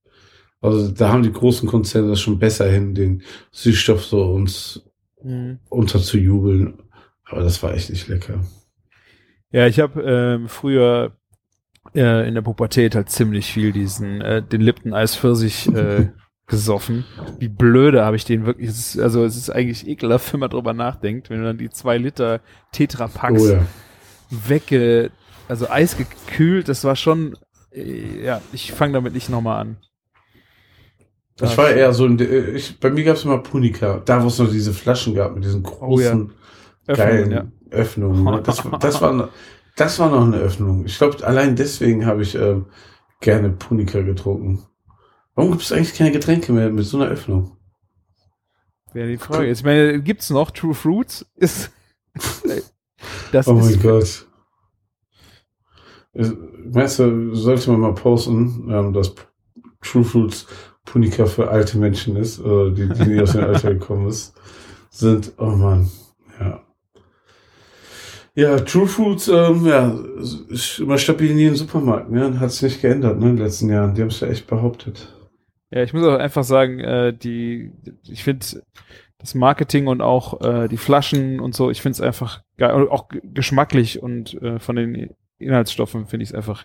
[SPEAKER 5] Also da haben die großen Konzerne das schon besser hin, den Süßstoff so uns
[SPEAKER 4] Mhm.
[SPEAKER 5] unterzujubeln. Aber das war echt nicht lecker.
[SPEAKER 4] Ja, ich habe ähm, früher äh, in der Pubertät halt ziemlich viel diesen, äh, den Lipton Eis Pfirsich äh, gesoffen. Wie blöde habe ich den wirklich. Es ist, also es ist eigentlich ekelhaft, wenn man drüber nachdenkt, wenn du dann die zwei Liter Tetra Packs
[SPEAKER 5] Oh ja.
[SPEAKER 4] wegge, also eisgekühlt, das war schon, äh, ja, ich fange damit nicht nochmal an.
[SPEAKER 5] Das war eher so ein, ich, bei mir gab's immer Punika, da wo es noch diese Flaschen gab mit diesen
[SPEAKER 4] Oh ja.
[SPEAKER 5] Geilen
[SPEAKER 4] ja.
[SPEAKER 5] Öffnungen. Ne? Das, war- das, war, das war noch eine Öffnung. Ich glaube, allein deswegen habe ich ähm, gerne Punika getrunken. Warum gibt es eigentlich keine Getränke mehr mit so einer Öffnung?
[SPEAKER 4] Wäre die Frage. Ich meine, gibt's noch True Fruits? Ist das
[SPEAKER 5] oh mein
[SPEAKER 4] ist
[SPEAKER 5] Gott. Äh, Meinst du, sollte man mal posten, ähm, dass True Fruits Punika für alte Menschen ist, oder die, die nie aus dem Alter gekommen ist, sind, oh Mann, ja. Ja, True Fruits, ähm, ja, ist immer stabil in jedem Supermarkt, ne? Hat sich nicht geändert, ne, in den letzten Jahren. Die haben es ja echt behauptet.
[SPEAKER 4] Ja, ich muss auch einfach sagen, äh, die, ich finde das Marketing und auch äh, die Flaschen und so, ich finde es einfach geil, und auch geschmacklich und äh, von den Inhaltsstoffen finde ich es einfach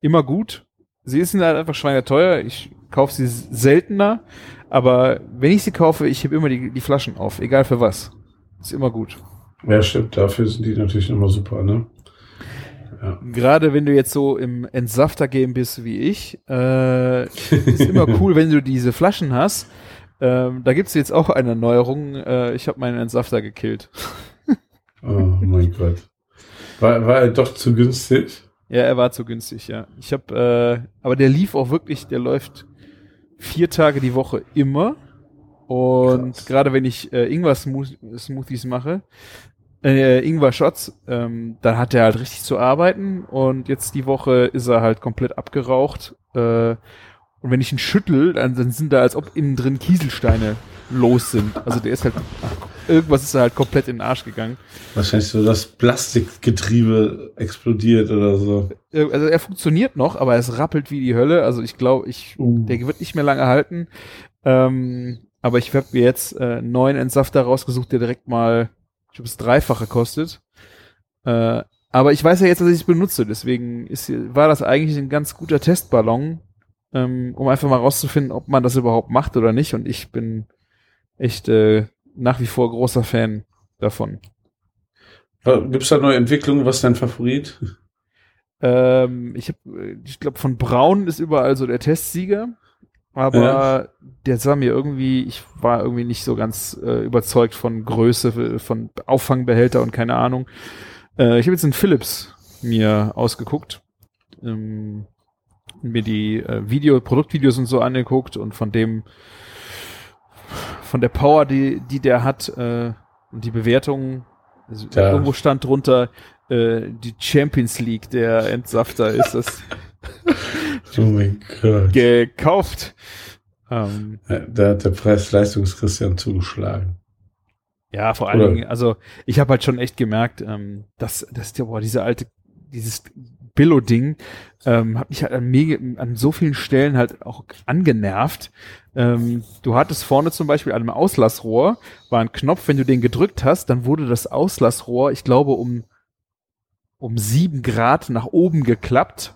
[SPEAKER 4] immer gut. Sie sind halt einfach schweineteuer. Ich kaufe sie seltener, aber wenn ich sie kaufe, ich heb immer die, die Flaschen auf, egal für was. Ist immer gut.
[SPEAKER 5] Ja, stimmt, dafür sind die natürlich immer super, ne? Ja.
[SPEAKER 4] Gerade wenn du jetzt so im Entsafter-Game bist wie ich, äh, ist immer cool, wenn du diese Flaschen hast. Ähm, da gibt's jetzt auch eine Neuerung. Äh, ich habe meinen Entsafter gekillt.
[SPEAKER 5] Oh mein Gott. War, war er doch zu günstig?
[SPEAKER 4] Ja, er war zu günstig, ja. Ich habe, äh, aber der lief auch wirklich, der läuft vier Tage die Woche immer. Und
[SPEAKER 5] Krass.
[SPEAKER 4] gerade wenn ich äh, Ingwer-Smoothies mache, äh, Ingwer-Shots, ähm, dann hat er halt richtig zu arbeiten. Und jetzt die Woche ist er halt komplett abgeraucht. Äh, und wenn ich ihn schüttel, dann, dann sind da, als ob innen drin Kieselsteine los sind. Also der ist halt, irgendwas ist da halt komplett in den Arsch gegangen.
[SPEAKER 5] Wahrscheinlich so das Plastikgetriebe explodiert oder so.
[SPEAKER 4] Äh, Also er funktioniert noch, aber es rappelt wie die Hölle. Also ich glaube, ich,
[SPEAKER 5] Uh.
[SPEAKER 4] der wird nicht mehr lange halten. Ähm, aber ich habe mir jetzt äh, einen neuen Entsafter rausgesucht, der direkt mal, ich glaube, das Dreifache kostet. Äh, aber ich weiß ja jetzt, dass ich es benutze, deswegen ist, war das eigentlich ein ganz guter Testballon, ähm, um einfach mal rauszufinden, ob man das überhaupt macht oder nicht. Und ich bin echt äh, nach wie vor großer Fan davon.
[SPEAKER 5] Gibt es da neue Entwicklungen? Was ist dein Favorit?
[SPEAKER 4] Ähm, ich habe, ich glaube, von Braun ist überall so der Testsieger. Aber
[SPEAKER 5] Ja.
[SPEAKER 4] der sah mir irgendwie, ich war irgendwie nicht so ganz äh, überzeugt von Größe, von Auffangbehälter und keine Ahnung. Äh, ich habe jetzt einen Philips mir ausgeguckt, ähm, mir die äh, Video, Produktvideos und so angeguckt und von dem, von der Power, die, die der hat äh, und die Bewertung, also
[SPEAKER 5] Ja.
[SPEAKER 4] irgendwo stand drunter, äh, die Champions League der Entsafter ist das
[SPEAKER 5] Oh mein Gott.
[SPEAKER 4] gekauft. Ähm,
[SPEAKER 5] Da hat der Preis-Leistungs-Christian zugeschlagen.
[SPEAKER 4] ja, vor allen Dingen, also ich habe halt schon echt gemerkt, ähm, dass, dass der, boah, diese alte, dieses Billo-Ding ähm, hat mich halt an, mega, an so vielen Stellen halt auch angenervt. Ähm, du hattest vorne zum Beispiel an einem Auslassrohr war ein Knopf, wenn du den gedrückt hast, dann wurde das Auslassrohr, ich glaube, um, um sieben Grad nach oben geklappt,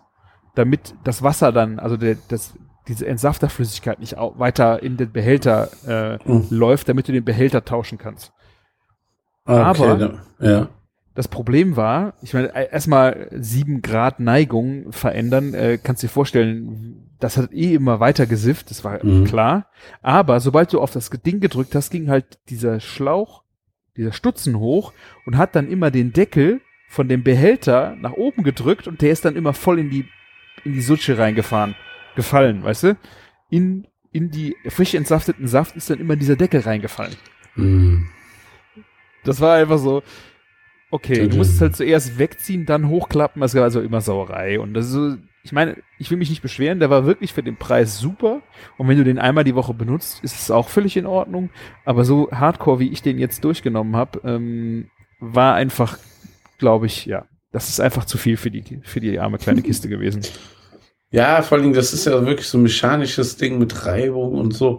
[SPEAKER 4] damit das Wasser dann, also der, das, diese Entsafterflüssigkeit nicht weiter in den Behälter äh,
[SPEAKER 5] Mhm.
[SPEAKER 4] läuft, damit du den Behälter tauschen kannst.
[SPEAKER 5] Ah,
[SPEAKER 4] Aber-
[SPEAKER 5] da- ja.
[SPEAKER 4] Das Problem war, ich meine, äh, erstmal sieben Grad Neigung verändern, äh, kannst dir vorstellen, das hat eh immer weiter gesifft, das war
[SPEAKER 5] Mhm.
[SPEAKER 4] klar. Aber sobald du auf das Ding gedrückt hast, ging halt dieser Schlauch, dieser Stutzen hoch und hat dann immer den Deckel von dem Behälter nach oben gedrückt und der ist dann immer voll in die, in die Sutsche reingefahren, gefallen, weißt du? In, in die frisch entsafteten Saft ist dann immer dieser Deckel reingefallen.
[SPEAKER 5] Hm.
[SPEAKER 4] Das war einfach so, okay, du musst es halt zuerst wegziehen, dann hochklappen, das war also immer Sauerei. Und das ist so, ich meine, ich will mich nicht beschweren, der war wirklich für den Preis super. Und wenn du den einmal die Woche benutzt, ist es auch völlig in Ordnung. Aber so hardcore, wie ich den jetzt durchgenommen habe, ähm, war einfach, glaube ich, ja, das ist einfach zu viel für die, für die arme kleine Kiste gewesen.
[SPEAKER 5] Ja, vor allem, das ist ja wirklich so ein mechanisches Ding mit Reibung und so.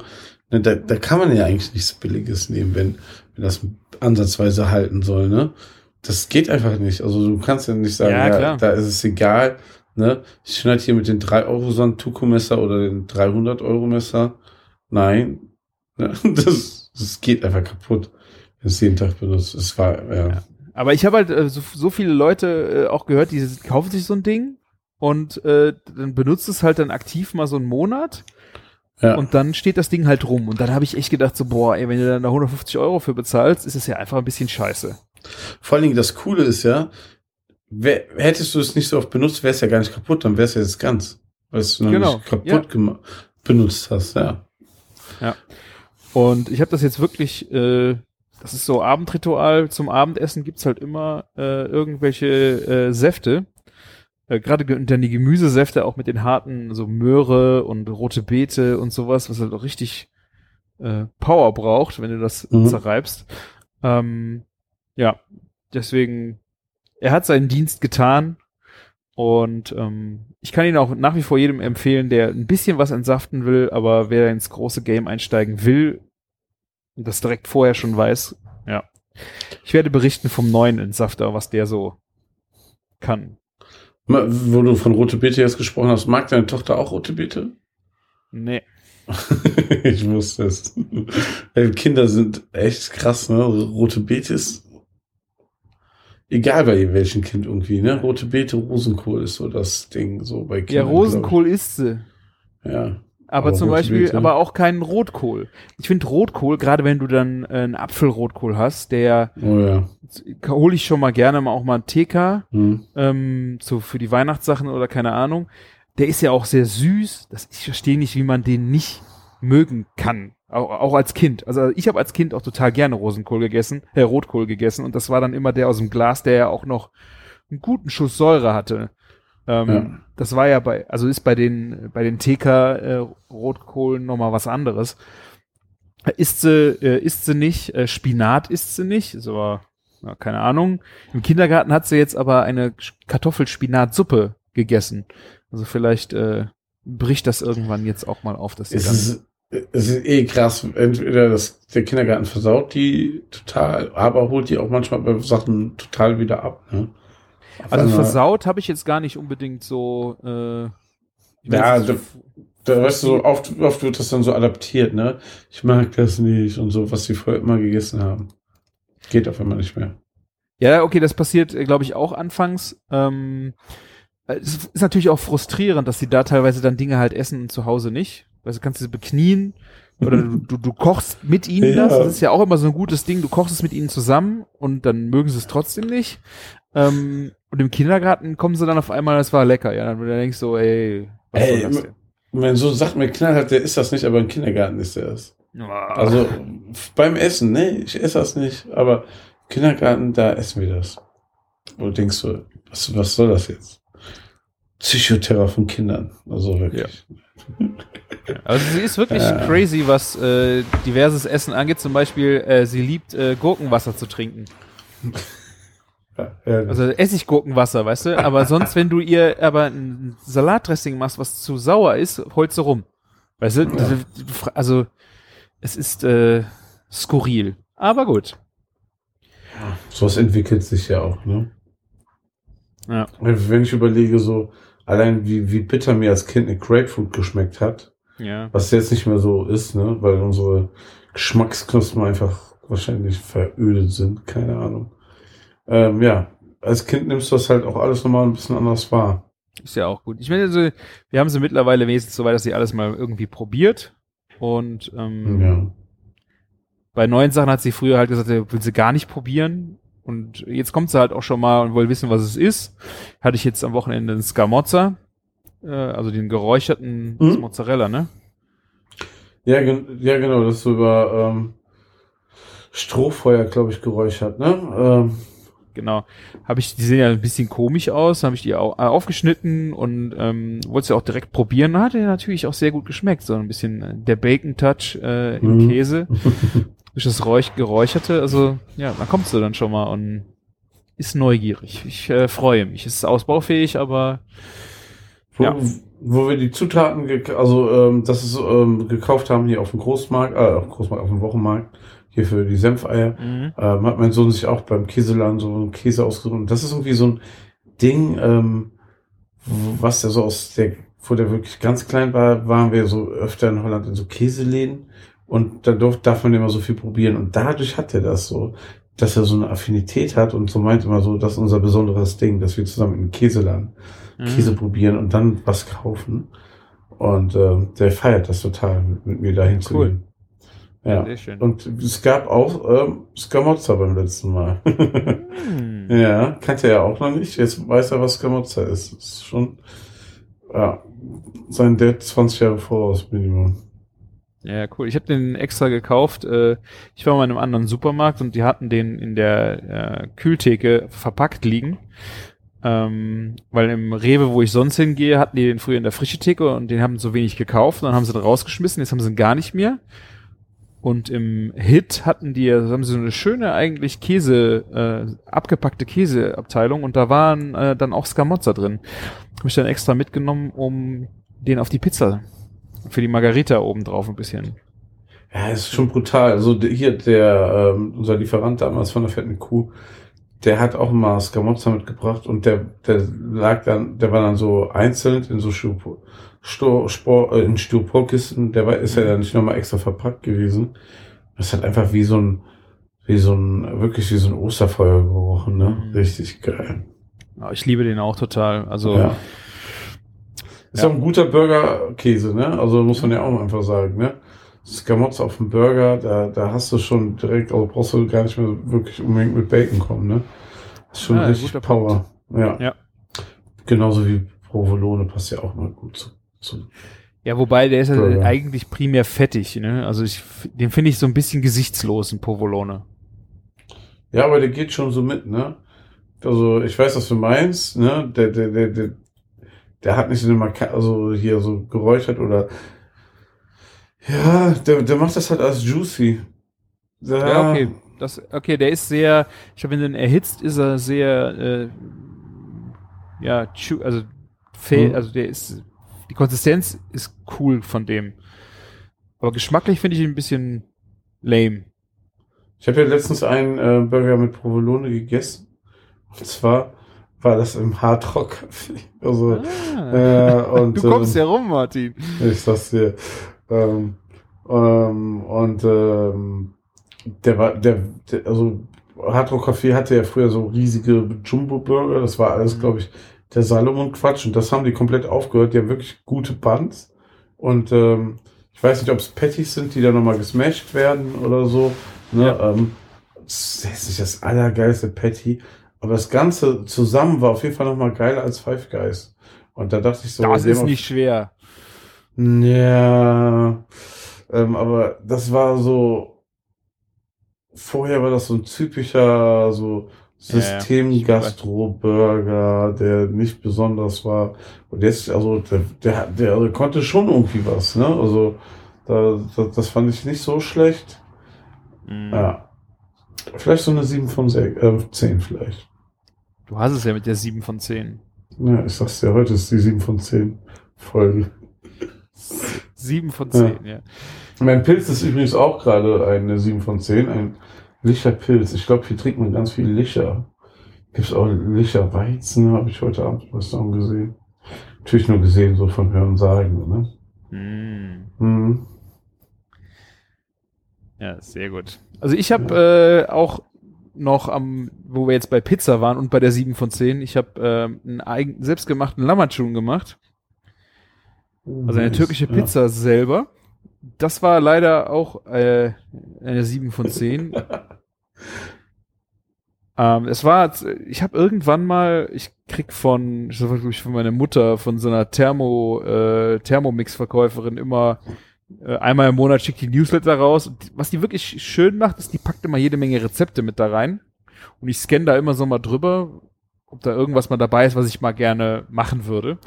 [SPEAKER 5] Ne, Da, da kann man ja eigentlich nichts Billiges nehmen, wenn, wenn das ansatzweise halten soll, ne? Das geht einfach nicht. Also du kannst ja nicht sagen,
[SPEAKER 4] Ja,
[SPEAKER 5] ja, da ist es egal, ne? Ich schneide hier mit den 3 Euro Sand-Tuko-Messer oder den 300 Euro Messer. Nein. Ne? Das, das geht einfach kaputt, wenn es jeden Tag benutzt. Es war, ja.
[SPEAKER 4] Ja. Aber ich habe halt äh, so, so viele Leute äh, auch gehört, die kaufen sich so ein Ding und äh, dann benutzt es halt dann aktiv mal so einen Monat
[SPEAKER 5] ja.
[SPEAKER 4] und dann steht das Ding halt rum. Und dann habe ich echt gedacht, so, boah, ey, wenn du dann da 150 Euro für bezahlst, ist es ja einfach ein bisschen scheiße.
[SPEAKER 5] Vor allen Dingen das Coole ist ja, wär, hättest du es nicht so oft benutzt, wäre es ja gar nicht kaputt, dann wäre es ja jetzt ganz, weil es noch
[SPEAKER 4] Genau,
[SPEAKER 5] nicht kaputt
[SPEAKER 4] ja.
[SPEAKER 5] benutzt hast, ja.
[SPEAKER 4] Und ich habe das jetzt wirklich, äh, das ist so Abendritual, zum Abendessen gibt's halt immer äh, irgendwelche äh, Säfte. Äh, Gerade ge- dann die Gemüsesäfte auch mit den harten, so Möhre und rote Beete und sowas, was halt auch richtig äh, Power braucht, wenn du das
[SPEAKER 5] Mhm.
[SPEAKER 4] zerreibst. Ähm, ja, deswegen, er hat seinen Dienst getan und ähm, ich kann ihn auch nach wie vor jedem empfehlen, der ein bisschen was entsaften will, aber wer ins große Game einsteigen will und das direkt vorher schon weiß, ja. Ich werde berichten vom neuen Entsafter, was der so kann.
[SPEAKER 5] Wo du von rote Beete jetzt gesprochen hast, mag deine Tochter auch rote Beete?
[SPEAKER 4] Nee.
[SPEAKER 5] ich wusste es. Kinder sind echt krass, ne? Rote Beete ist egal bei welchem Kind irgendwie, ne? Rote Beete, Rosenkohl ist so das Ding, so bei
[SPEAKER 4] Ja,
[SPEAKER 5] Kindern.
[SPEAKER 4] Rosenkohl isst sie.
[SPEAKER 5] Ja.
[SPEAKER 4] Aber,
[SPEAKER 5] Aber
[SPEAKER 4] zum Beispiel,
[SPEAKER 5] Beete.
[SPEAKER 4] aber auch keinen Rotkohl. Ich finde Rotkohl, gerade wenn du dann äh, einen Apfelrotkohl hast, der
[SPEAKER 5] Oh ja.
[SPEAKER 4] hole ich schon mal gerne mal auch mal einen TK,
[SPEAKER 5] Hm.
[SPEAKER 4] ähm, so für die Weihnachtssachen oder keine Ahnung. Der ist ja auch sehr süß. Das, ich verstehe nicht, wie man den nicht mögen kann. Auch, auch als Kind. Also ich habe als Kind auch total gerne Rosenkohl gegessen, äh, Rotkohl gegessen und das war dann immer der aus dem Glas, der ja auch noch einen guten Schuss Säure hatte. Ähm,
[SPEAKER 5] Ja.
[SPEAKER 4] Das war ja bei, also ist bei den bei den TK äh, Rotkohlen noch mal was anderes. Isst sie, äh, isst sie nicht, äh, Spinat isst sie nicht, so, ja, keine Ahnung. Im Kindergarten hat sie jetzt aber eine Kartoffelspinatsuppe gegessen. Also vielleicht äh, bricht das irgendwann jetzt auch mal auf, dass sie dann
[SPEAKER 5] ist, es ist eh krass. Entweder das, der Kindergarten versaut die total, aber holt die auch manchmal bei Sachen total wieder ab. Ne?
[SPEAKER 4] Also versaut habe ich jetzt gar nicht unbedingt so. Äh,
[SPEAKER 5] Ja,
[SPEAKER 4] weiß nicht,
[SPEAKER 5] Da weißt du, so oft, oft wird das dann so adaptiert, ne? Ich mag das nicht und so, was sie vorher immer gegessen haben. Geht auf einmal nicht mehr.
[SPEAKER 4] ja, okay, das passiert, glaube ich, auch anfangs. Ähm, es ist natürlich auch frustrierend, dass sie da teilweise dann Dinge halt essen und zu Hause nicht. Weil du kannst sie beknien oder du, du, du kochst mit ihnen
[SPEAKER 5] Ja.
[SPEAKER 4] das. Das ist ja auch immer so ein gutes Ding. Du kochst es mit ihnen zusammen und dann mögen sie es trotzdem nicht. Ähm, und im Kindergarten kommen sie dann auf einmal, das war lecker. Ja, dann du denkst so, ey, was
[SPEAKER 5] Ey,
[SPEAKER 4] soll das denn?
[SPEAKER 5] Und wenn so sagt mir knallhart, der ist das nicht, aber im Kindergarten ist er es.
[SPEAKER 4] Ah.
[SPEAKER 5] Also beim Essen, ne, ich esse das nicht, aber im Kindergarten, da essen wir das. Wo du denkst so, was, was soll das jetzt? Psychoterror von Kindern. Also wirklich.
[SPEAKER 4] Also sie ist wirklich
[SPEAKER 5] Ja.
[SPEAKER 4] crazy, was äh, diverses Essen angeht. Zum Beispiel, äh, sie liebt äh, Gurkenwasser zu trinken.
[SPEAKER 5] Ja.
[SPEAKER 4] Also Essiggurkenwasser, weißt du? Aber sonst, wenn du ihr aber ein Salatdressing machst, was zu sauer ist, holst du rum. Weißt du?
[SPEAKER 5] Ja.
[SPEAKER 4] Also, es ist äh, skurril. Aber gut.
[SPEAKER 5] Sowas entwickelt sich ja auch, ne?
[SPEAKER 4] Ja.
[SPEAKER 5] Wenn ich überlege, so, allein wie, wie bitter mir als Kind eine Grapefruit geschmeckt hat,
[SPEAKER 4] Ja.
[SPEAKER 5] was jetzt nicht mehr so ist, ne? Weil unsere Geschmacksknospen einfach wahrscheinlich verödet sind, keine Ahnung. Ähm, ja, als Kind nimmst du das halt auch alles nochmal ein bisschen anders wahr.
[SPEAKER 4] Ist ja auch gut. Ich meine, also, wir haben sie mittlerweile wenigstens so weit, dass sie alles mal irgendwie probiert. Und ähm,
[SPEAKER 5] Ja.
[SPEAKER 4] bei neuen Sachen hat sie früher halt gesagt, will sie gar nicht probieren. Und jetzt kommt sie halt auch schon mal und will wissen, was es ist. Hatte ich jetzt am Wochenende einen Scamozza, äh, also den geräucherten
[SPEAKER 5] Mhm.
[SPEAKER 4] Mozzarella, ne?
[SPEAKER 5] Ja, gen ja, genau, das ist so über ähm, Strohfeuer, glaube ich, geräuchert, ne? Ähm,
[SPEAKER 4] Genau. Habe ich, die sehen ja ein bisschen komisch aus, habe ich die au äh, aufgeschnitten und ähm, wollte sie auch direkt probieren. Hat ja natürlich auch sehr gut geschmeckt. So ein bisschen äh, der Bacon-Touch äh, im
[SPEAKER 5] Mhm.
[SPEAKER 4] Käse. durch das Räuch Geräucherte. Also, ja, da kommst du dann schon mal und ist neugierig. Ich äh, freue mich. Es ist ausbaufähig, aber
[SPEAKER 5] wo,
[SPEAKER 4] Ja.
[SPEAKER 5] wo wir die Zutaten, also ähm, das ist, ähm, gekauft haben hier auf dem Großmarkt, äh, auf dem Großmarkt, auf dem Wochenmarkt, hier für die Senfeier,
[SPEAKER 4] mhm.
[SPEAKER 5] ähm, hat mein Sohn sich auch beim Käseladen so einen Käse ausgesucht. Und das ist irgendwie so ein Ding, ähm, was der so aus der, wo der wirklich ganz klein war, waren wir so öfter in Holland in so Käseläden und da durf, darf man immer so viel probieren. Und dadurch hat er das so, dass er so eine Affinität hat und so meint immer so, das ist unser besonderes Ding, dass wir zusammen in den Käseladen
[SPEAKER 4] Mhm.
[SPEAKER 5] Käse probieren und dann was kaufen. Und ähm, der feiert das total, mit, mit mir dahin zu
[SPEAKER 4] Cool.
[SPEAKER 5] gehen. Ja.
[SPEAKER 4] Sehr schön.
[SPEAKER 5] Und es gab auch ähm, Scamozza beim letzten Mal.
[SPEAKER 4] Hm.
[SPEAKER 5] ja, kannte er ja auch noch nicht. Jetzt weiß er, was Scamozza ist. Das ist schon, ja, sein Dad 20 Jahre voraus, Minimum.
[SPEAKER 4] Ja, cool. Ich habe den extra gekauft. Äh, ich war mal in einem anderen Supermarkt und die hatten den in der äh, Kühltheke verpackt liegen. Ähm, weil im Rewe, wo ich sonst hingehe, hatten die den früher in der frische Theke und den haben so wenig gekauft und dann haben sie den rausgeschmissen. Jetzt haben sie ihn gar nicht mehr. Und im Hit hatten die, also haben sie so eine schöne eigentlich Käse, äh, abgepackte Käseabteilung und da waren äh, dann auch Scamozza drin. Habe ich dann extra mitgenommen, um den auf die Pizza für die Margarita oben drauf ein bisschen.
[SPEAKER 5] Ja, ist schon brutal. Also hier der, ähm, unser Lieferant damals von der fetten Kuh, der hat auch mal Scamozza mitgebracht und der, der lag dann, der war dann so einzeln in so Styropor, Sto, Spor, äh, in Styroporkisten, der war, ist ja dann nicht nochmal extra verpackt gewesen. Das hat einfach wie so ein, wie so ein, wirklich wie so ein Osterfeuer gerochen, ne?
[SPEAKER 4] Mhm.
[SPEAKER 5] Richtig geil.
[SPEAKER 4] Ich liebe den auch total. Also
[SPEAKER 5] Ja. Ist
[SPEAKER 4] Ja.
[SPEAKER 5] auch ein guter Burgerkäse, ne? Also muss man ja auch einfach sagen, ne? Scamozza auf dem Burger, da, da hast du schon direkt, also brauchst du gar nicht mehr wirklich unbedingt mit Bacon kommen, ne? ist schon
[SPEAKER 4] Ja,
[SPEAKER 5] richtig Power. Ja.
[SPEAKER 4] Ja.
[SPEAKER 5] Genauso wie Provolone passt ja auch mal gut zu. Zu.
[SPEAKER 4] ja, wobei der ist ja
[SPEAKER 5] Burger.
[SPEAKER 4] eigentlich primär fettig. Ne? Also ich, den finde ich so ein bisschen gesichtslos, ein Provolone.
[SPEAKER 5] Ja, aber der geht schon so mit, ne? Also ich weiß, was du meinst, ne? Der, der, der, der, der hat nicht so eine Marka also hier so geräuchert oder ja, der, der macht das halt als juicy. Der,
[SPEAKER 4] Ja, okay. Das, okay, der ist sehr, ich du ihn erhitzt, ist er sehr, äh, ja, also,
[SPEAKER 5] Mhm.
[SPEAKER 4] also der ist, die Konsistenz ist cool von dem. Aber geschmacklich finde ich ihn ein bisschen lame.
[SPEAKER 5] Ich habe ja letztens einen äh, Burger mit Provolone gegessen. Und zwar war das im Hard Rock Café. Also,
[SPEAKER 4] Ah.
[SPEAKER 5] äh, und,
[SPEAKER 4] du kommst
[SPEAKER 5] ähm,
[SPEAKER 4] ja rum, Martin.
[SPEAKER 5] Ich sag's dir. Ähm, ähm, und ähm, der war, der, der also Hard Rock Café hatte ja früher so riesige Jumbo-Burger. Das war alles,
[SPEAKER 4] Mhm.
[SPEAKER 5] glaube ich, der Salomon-Quatsch. Und das haben die komplett aufgehört. Die haben wirklich gute Buns. Und ähm, ich weiß nicht, ob es Patties sind, die da nochmal gesmashed werden oder so. Ne?
[SPEAKER 4] Ja.
[SPEAKER 5] Ähm, das ist nicht das allergeilste Patty. Aber das Ganze zusammen war auf jeden Fall nochmal geiler als Five Guys. Und da dachte ich so,
[SPEAKER 4] Das ist nicht schwer.
[SPEAKER 5] ja, ähm, aber das war so, vorher war das so ein typischer, so. System-Gastro-Burger, der nicht besonders war. Und jetzt, also, der, der, der konnte schon irgendwie was, ne? Also, da, das, das fand ich nicht so schlecht.
[SPEAKER 4] Mhm.
[SPEAKER 5] Ja. Vielleicht so eine 7 von 6, äh, 10 vielleicht.
[SPEAKER 4] Du hast es ja mit der 7 von 10.
[SPEAKER 5] Ja, ich sag's dir, heute ist die 7 von 10 Folge.
[SPEAKER 4] 7 von 10, ja.
[SPEAKER 5] Mein Pilz ist übrigens auch gerade eine 7 von 10, ein Licherpilz. Ich glaube, hier trinkt man ganz viel Licher. Gibt's auch Licherweizen, habe ich heute Abend was Restaurant gesehen. Natürlich nur gesehen, so von Hören sagen, ne?
[SPEAKER 4] Mm.
[SPEAKER 5] Mhm.
[SPEAKER 4] Ja, sehr gut. Also ich habe äh, auch noch am, wo wir jetzt bei Pizza waren und bei der 7 von 10, ich habe äh, einen eigen, selbstgemachten Lammatschun gemacht. Also eine türkische
[SPEAKER 5] ja.
[SPEAKER 4] Pizza selber. Das war leider auch äh, eine 7 von 10. ähm, es war, ich habe irgendwann mal, ich krieg von, das war, glaub ich, von meiner Mutter, von so einer Thermo, äh, Thermomix-Verkäuferin immer äh, einmal im Monat schickt die Newsletter raus. Und was die wirklich schön macht, ist, die packt immer jede Menge Rezepte mit da rein. Und ich scanne da immer so mal drüber, ob da irgendwas mal dabei ist, was ich mal gerne machen würde.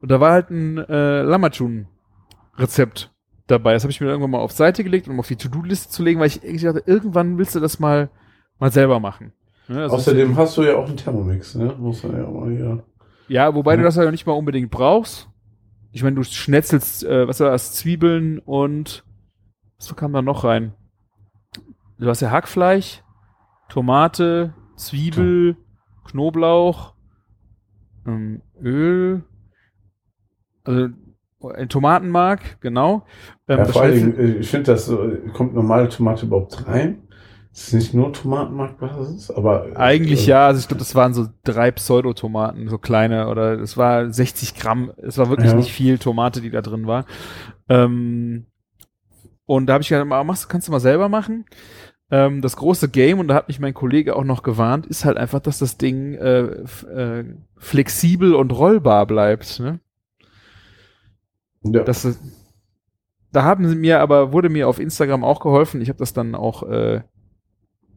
[SPEAKER 4] Und da war halt ein äh, Lamachun-Rezept dabei. Das habe ich mir irgendwann mal auf Seite gelegt, um auf die To-Do-Liste zu legen, weil ich dachte, irgendwann willst du das mal, mal selber machen. Ne, also
[SPEAKER 5] Außerdem hast du ja auch einen Thermomix, ne? Muss man ja auch mal hier.
[SPEAKER 4] ja, wobei du
[SPEAKER 5] Ja.
[SPEAKER 4] das ja nicht mal unbedingt brauchst. Ich meine, du schnetzelst, äh, was war das, Zwiebeln und was kam da noch rein? Du hast ja Hackfleisch, Tomate, Zwiebel, Knoblauch, ähm, Öl, also Tomatenmark, genau. Ähm,
[SPEAKER 5] ja,
[SPEAKER 4] das
[SPEAKER 5] vor Dingen, äh, ich finde, das kommt normale Tomate überhaupt rein? Das ist nicht nur Tomatenmarkbasis, aber. äh,
[SPEAKER 4] Eigentlich
[SPEAKER 5] äh,
[SPEAKER 4] ja, also ich glaube, das waren so drei Pseudotomaten, so kleine, oder es war 60 Gramm, es war wirklich
[SPEAKER 5] Ja.
[SPEAKER 4] nicht viel Tomate, die da drin war. Ähm, und da habe ich gedacht, machst, kannst du mal selber machen. Ähm, das große Game, und da hat mich mein Kollege auch noch gewarnt, ist halt einfach, dass das Ding äh, äh, flexibel und rollbar bleibt. Ne?
[SPEAKER 5] Ja.
[SPEAKER 4] Das, ist- da haben sie mir aber, wurde mir auf Instagram auch geholfen. Ich habe das dann auch äh,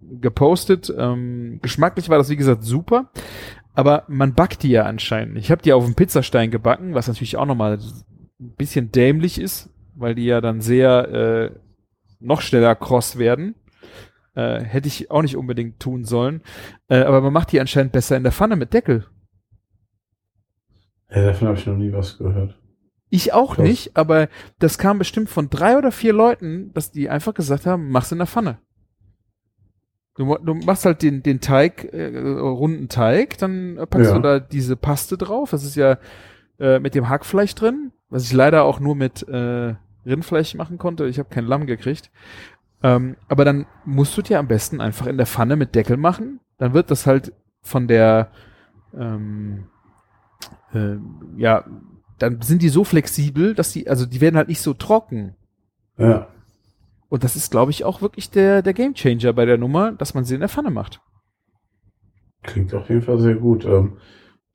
[SPEAKER 4] gepostet. Ähm, geschmacklich war das, wie gesagt, super. Aber man backt die ja anscheinend. Ich habe die auf dem Pizzastein gebacken, was natürlich auch nochmal ein bisschen dämlich ist, weil die ja dann sehr äh, noch schneller kross werden. Äh, hätte ich auch nicht unbedingt tun sollen. Äh, aber man macht die anscheinend besser in der Pfanne mit Deckel.
[SPEAKER 5] ja, davon habe ich noch nie was gehört.
[SPEAKER 4] Ich auch
[SPEAKER 5] Krass.
[SPEAKER 4] nicht, aber das kam bestimmt von drei oder vier Leuten, dass die einfach gesagt haben, mach's in der Pfanne. Du, du machst halt den, den Teig, äh, runden Teig, dann packst
[SPEAKER 5] Ja.
[SPEAKER 4] du da diese Paste drauf. Das ist ja äh, mit dem Hackfleisch drin, was ich leider auch nur mit äh, Rindfleisch machen konnte. Ich habe kein Lamm gekriegt. Ähm, aber dann musst du dir am besten einfach in der Pfanne mit Deckel machen. Dann wird das halt von der ähm, äh, ja, dann sind die so flexibel, dass die, also die werden halt nicht so trocken.
[SPEAKER 5] Ja.
[SPEAKER 4] Und das ist, glaube ich, auch wirklich der, der Gamechanger bei der Nummer, dass man sie in der Pfanne macht.
[SPEAKER 5] Klingt auf jeden Fall sehr gut. Ähm,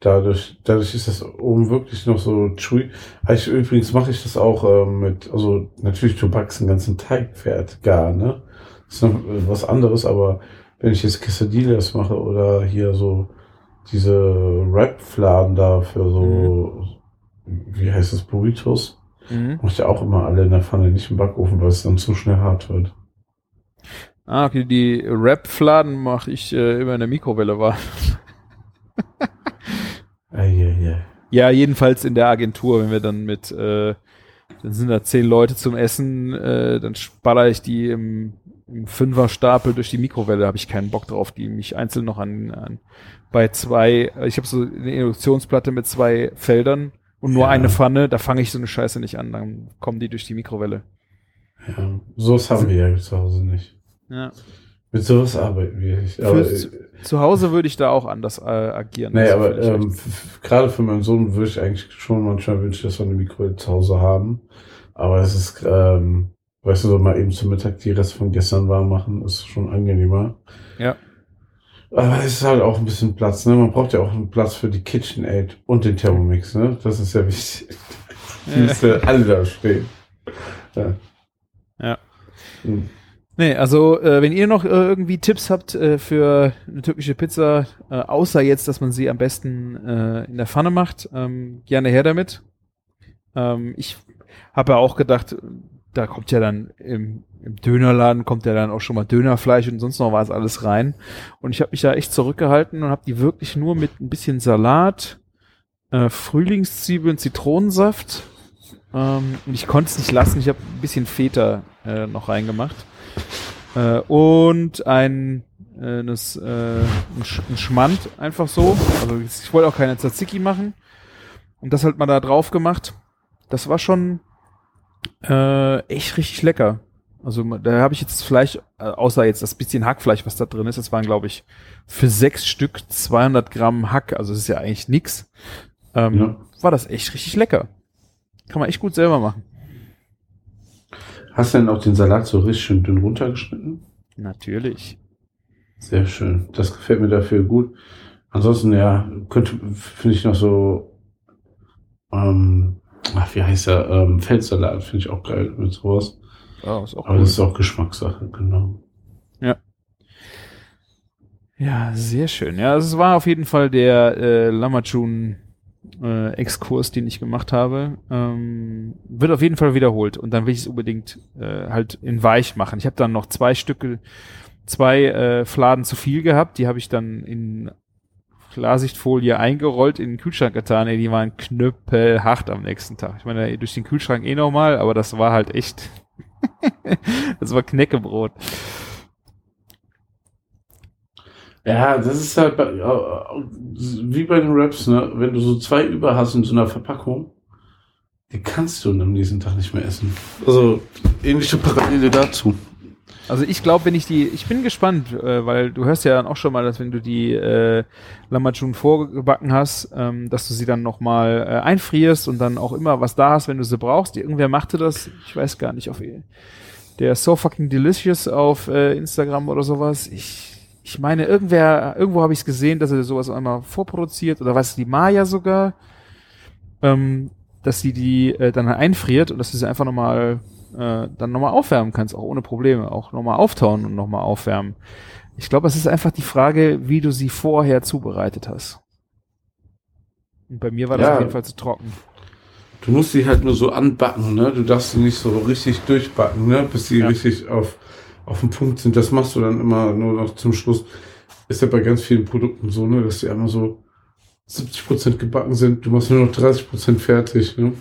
[SPEAKER 5] dadurch, dadurch ist das oben wirklich noch so chewy. Ich, übrigens mache ich das auch ähm, mit, also natürlich, du backst den ganzen Teig fertig, gar, ne? Das ist noch äh, was anderes, aber wenn ich jetzt Quesadillas mache oder hier so diese Wrap-Fladen da für so, wie heißt das, Burritos, mache ich auch immer alle in der Pfanne, nicht im Backofen, weil es dann zu schnell hart wird.
[SPEAKER 4] Ah, okay, die Wrap-Fladen mache ich äh, immer in der Mikrowelle war.
[SPEAKER 5] Eieiei.
[SPEAKER 4] Ja, jedenfalls in der Agentur, wenn wir dann mit, äh, dann sind da zehn Leute zum Essen, äh, dann spaller ich die im, im Fünferstapel durch die Mikrowelle, habe ich keinen Bock drauf, die mich einzeln noch an, an bei zwei, ich habe so eine Induktionsplatte mit zwei Feldern und nur
[SPEAKER 5] Ja.
[SPEAKER 4] eine Pfanne, da fange ich so eine Scheiße nicht an, dann kommen die durch die Mikrowelle.
[SPEAKER 5] Ja, sowas haben wir ja zu Hause nicht.
[SPEAKER 4] Ja.
[SPEAKER 5] Mit sowas arbeiten wir nicht. Aber, äh,
[SPEAKER 4] Zu Hause würde ich da auch anders äh, agieren.
[SPEAKER 5] nee, aber ähm, gerade für meinen Sohn würde ich eigentlich schon manchmal wünschen, dass wir eine Mikrowelle zu Hause haben. Aber es ist, ähm, weißt du, so mal eben zum Mittag die Reste von gestern warm machen, ist schon angenehmer.
[SPEAKER 4] Ja.
[SPEAKER 5] Aber es ist halt auch ein bisschen Platz, ne? Man braucht ja auch einen Platz für die KitchenAid und den Thermomix, ne? Das ist ja wichtig. Die
[SPEAKER 4] Ja.
[SPEAKER 5] müssen alle da stehen. Ja.
[SPEAKER 4] Ja.
[SPEAKER 5] Hm.
[SPEAKER 4] Nee, also äh, wenn ihr noch äh, irgendwie Tipps habt äh, für eine türkische Pizza, äh, außer jetzt, dass man sie am besten äh, in der Pfanne macht, ähm, gerne her damit. Ähm, ich habe ja auch gedacht, da kommt ja dann im, im Dönerladen kommt ja dann auch schon mal Dönerfleisch und sonst noch was alles rein. Und ich habe mich da echt zurückgehalten und habe die wirklich nur mit ein bisschen Salat, äh, Frühlingszwiebeln, Zitronensaft. Ähm, und ich konnte es nicht lassen. Ich habe ein bisschen Feta äh, noch reingemacht. Äh, und ein, äh, das, äh, ein, Sch ein Schmand einfach so. Also ich wollte auch keine Tzatziki machen. Und das halt mal da drauf gemacht. Das war schon äh, echt richtig lecker. Also da habe ich jetzt Fleisch, äh, außer jetzt das bisschen Hackfleisch, was da drin ist, das waren glaube ich für sechs Stück 200 Gramm Hack, also das ist ja eigentlich nix. Ähm, ja. War das echt richtig lecker. Kann man echt gut selber machen.
[SPEAKER 5] Hast du denn auch den Salat so richtig schön dünn runtergeschnitten?
[SPEAKER 4] Natürlich.
[SPEAKER 5] Sehr schön. Das gefällt mir dafür gut. Ansonsten, ja, könnte, finde ich noch so, ähm, ach, wie heißt er, ähm, Feldsalat finde ich auch geil mit sowas. Oh, ist auch Aber cool. das ist auch Geschmackssache, genau.
[SPEAKER 4] Ja. Ja, sehr schön. Ja, es war auf jeden Fall der äh, Lamachun äh, Exkurs, den ich gemacht habe. Ähm, wird auf jeden Fall wiederholt und dann will ich es unbedingt äh, halt in weich machen. Ich habe dann noch zwei Stücke, zwei äh, Fladen zu viel gehabt. Die habe ich dann in Klarsichtfolie eingerollt, in den Kühlschrank getan. Ey, die waren knüppelhart am nächsten Tag. Ich meine, durch den Kühlschrank eh nochmal, aber das war halt echt das war Knäckebrot.
[SPEAKER 5] Ja, das ist halt bei, wie bei den Raps, ne? Wenn du so zwei über hast in so einer Verpackung, die kannst du am nächsten Tag nicht mehr essen. Also ähnliche Parallele dazu.
[SPEAKER 4] Also ich glaube, wenn ich die, ich bin gespannt, äh, weil du hörst ja dann auch schon mal, dass wenn du die äh, Lamachun vorgebacken hast, ähm, dass du sie dann nochmal äh, einfrierst und dann auch immer was da hast, wenn du sie brauchst. Irgendwer machte das, ich weiß gar nicht, auf der So Fucking Delicious auf äh, Instagram oder sowas. Ich, ich meine, irgendwer, irgendwo habe ich es gesehen, dass er sowas einmal vorproduziert oder was die Maya sogar, ähm, dass sie die äh, dann einfriert und dass du sie einfach nochmal äh, dann nochmal aufwärmen kannst, auch ohne Probleme, auch nochmal auftauen und nochmal aufwärmen. Ich glaube, es ist einfach die Frage, wie du sie vorher zubereitet hast. Und bei mir war das ja, auf jeden Fall zu trocken.
[SPEAKER 5] Du musst sie halt nur so anbacken, ne? Du darfst sie nicht so richtig durchbacken, ne? Bis sie ja. richtig auf, auf dem Punkt sind. Das machst du dann immer nur noch zum Schluss. Ist ja bei ganz vielen Produkten so, ne? Dass die einmal so 70 Prozent gebacken sind. Du machst nur noch 30 Prozent fertig, ne?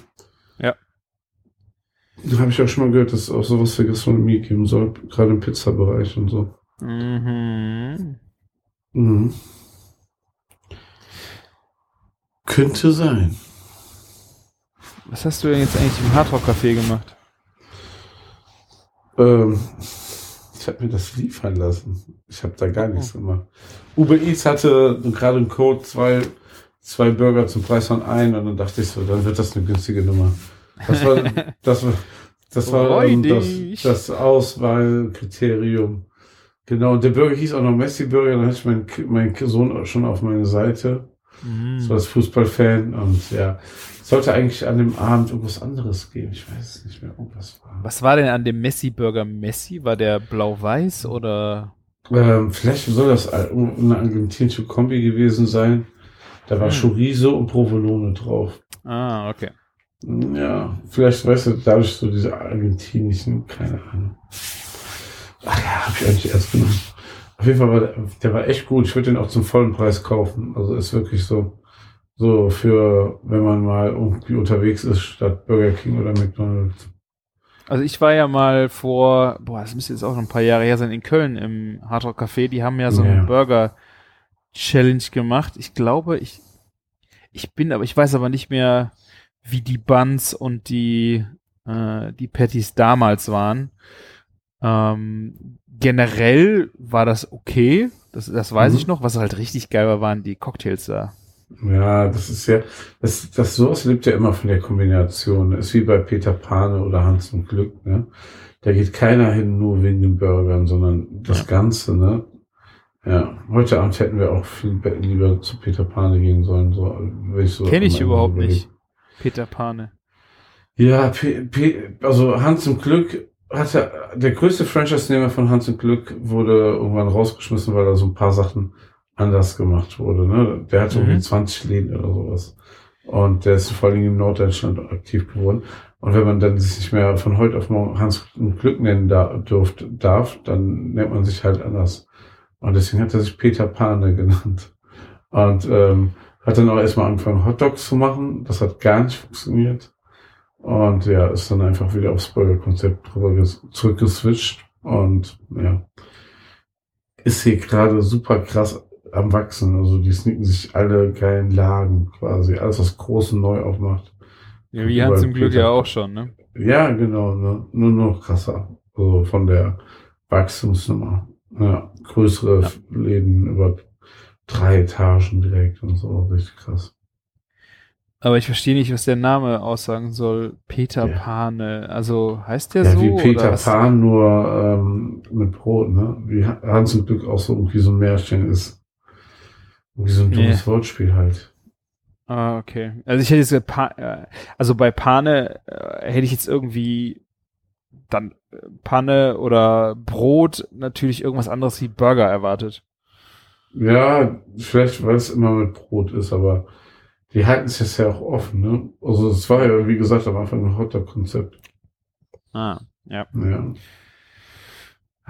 [SPEAKER 5] Da habe ich auch schon mal gehört, dass es auch sowas für Gastronomie geben soll, gerade im Pizza-Bereich und so. Mhm. Mhm. Könnte sein.
[SPEAKER 4] Was hast du denn jetzt eigentlich im Hardrock-Café gemacht?
[SPEAKER 5] Ähm, ich habe mir das liefern lassen. Ich habe da gar nichts oh. gemacht. Uber Eats hatte gerade einen Code, zwei, zwei Burger zum Preis von ein und dann dachte ich so, dann wird das eine günstige Nummer. Das war das, war, das, war, ähm, das, das Auswahlkriterium. Genau, und der Burger hieß auch noch Messi-Burger, dann hatte ich meinen mein Sohn schon auf meine Seite. Mhm. So als Fußballfan und ja, sollte eigentlich an dem Abend irgendwas anderes geben. Ich weiß es nicht mehr, irgendwas
[SPEAKER 4] war. Was war denn an dem Messi-Burger Messi? War der blau-weiß oder?
[SPEAKER 5] Ähm, vielleicht soll das eine argentinische Kombi gewesen sein. Da war hm. Chorizo und Provolone drauf.
[SPEAKER 4] Ah, okay.
[SPEAKER 5] Ja, vielleicht weißt du dadurch so diese argentinischen, keine Ahnung. Ach ja, hab ich eigentlich erst genommen. Auf jeden Fall war der, der war echt gut. Ich würde den auch zum vollen Preis kaufen. Also ist wirklich so, so für, wenn man mal irgendwie unterwegs ist, statt Burger King oder McDonalds.
[SPEAKER 4] Also ich war ja mal vor, boah, das müsste jetzt auch noch ein paar Jahre her sein, in Köln im Hard Rock Café. Die haben ja so yeah. einen Burger Challenge gemacht. Ich glaube, ich, ich bin, aber ich weiß aber nicht mehr, wie die Buns und die, äh, die Patties damals waren. Ähm, generell war das okay. Das, das weiß mhm. ich noch. Was halt richtig geil war, waren die Cocktails da.
[SPEAKER 5] Ja, das ist ja, das, das sowas lebt ja immer von der Kombination. Ist wie bei Peter Pane oder Hans und Glück, ne? Da geht keiner hin nur wegen den Burgern, sondern das ja. Ganze, ne? Ja, heute Abend hätten wir auch viel lieber zu Peter Pane gehen sollen. So,
[SPEAKER 4] wenn ich so Kenn ich überhaupt überlege. nicht. Peter Pane.
[SPEAKER 5] Ja, P P also Hans im Glück hatte, der größte Franchise-Nehmer von Hans im Glück wurde irgendwann rausgeschmissen, weil er so ein paar Sachen anders gemacht wurde. Ne? Der hatte mhm. irgendwie 20 Läden oder sowas. Und der ist vor allem in Norddeutschland aktiv geworden. Und wenn man dann sich nicht mehr von heute auf morgen Hans Glück nennen da, dürft, darf, dann nennt man sich halt anders. Und deswegen hat er sich Peter Pane genannt. Und ähm, hat dann auch erstmal angefangen, Hotdogs zu machen. Das hat gar nicht funktioniert. Und ja, ist dann einfach wieder aufs Burger-Konzept drüber zurückgeswitcht. Und ja, ist hier gerade super krass am Wachsen. Also die sneaken sich alle geilen Lagen quasi. Alles, was groß und neu aufmacht.
[SPEAKER 4] Ja, wie Hans im Glück ja auch schon, ne?
[SPEAKER 5] Ja, genau. Ne? Nur noch krasser. Also von der Wachstumsnummer. Ja, größere ja. Läden über drei Etagen direkt und so. Richtig krass.
[SPEAKER 4] Aber ich verstehe nicht, was der Name aussagen soll. Peter ja. Pane. Also heißt der
[SPEAKER 5] ja,
[SPEAKER 4] so?
[SPEAKER 5] Wie Peter Pan, nur ähm, mit Brot, ne? Wie Hans im Glück auch so irgendwie so ein Märchen ist. Wie so ein dummes nee. Wortspiel halt.
[SPEAKER 4] Ah, okay. Also ich hätte jetzt pa äh, also bei Pane äh, hätte ich jetzt irgendwie dann äh, Panne oder Brot natürlich irgendwas anderes wie Burger erwartet.
[SPEAKER 5] Ja, vielleicht weil es immer mit Brot ist, aber die halten es jetzt ja auch offen, ne? Also es war ja, wie gesagt, am Anfang ein Hotdog-Konzept.
[SPEAKER 4] Ah, ja.
[SPEAKER 5] Ja.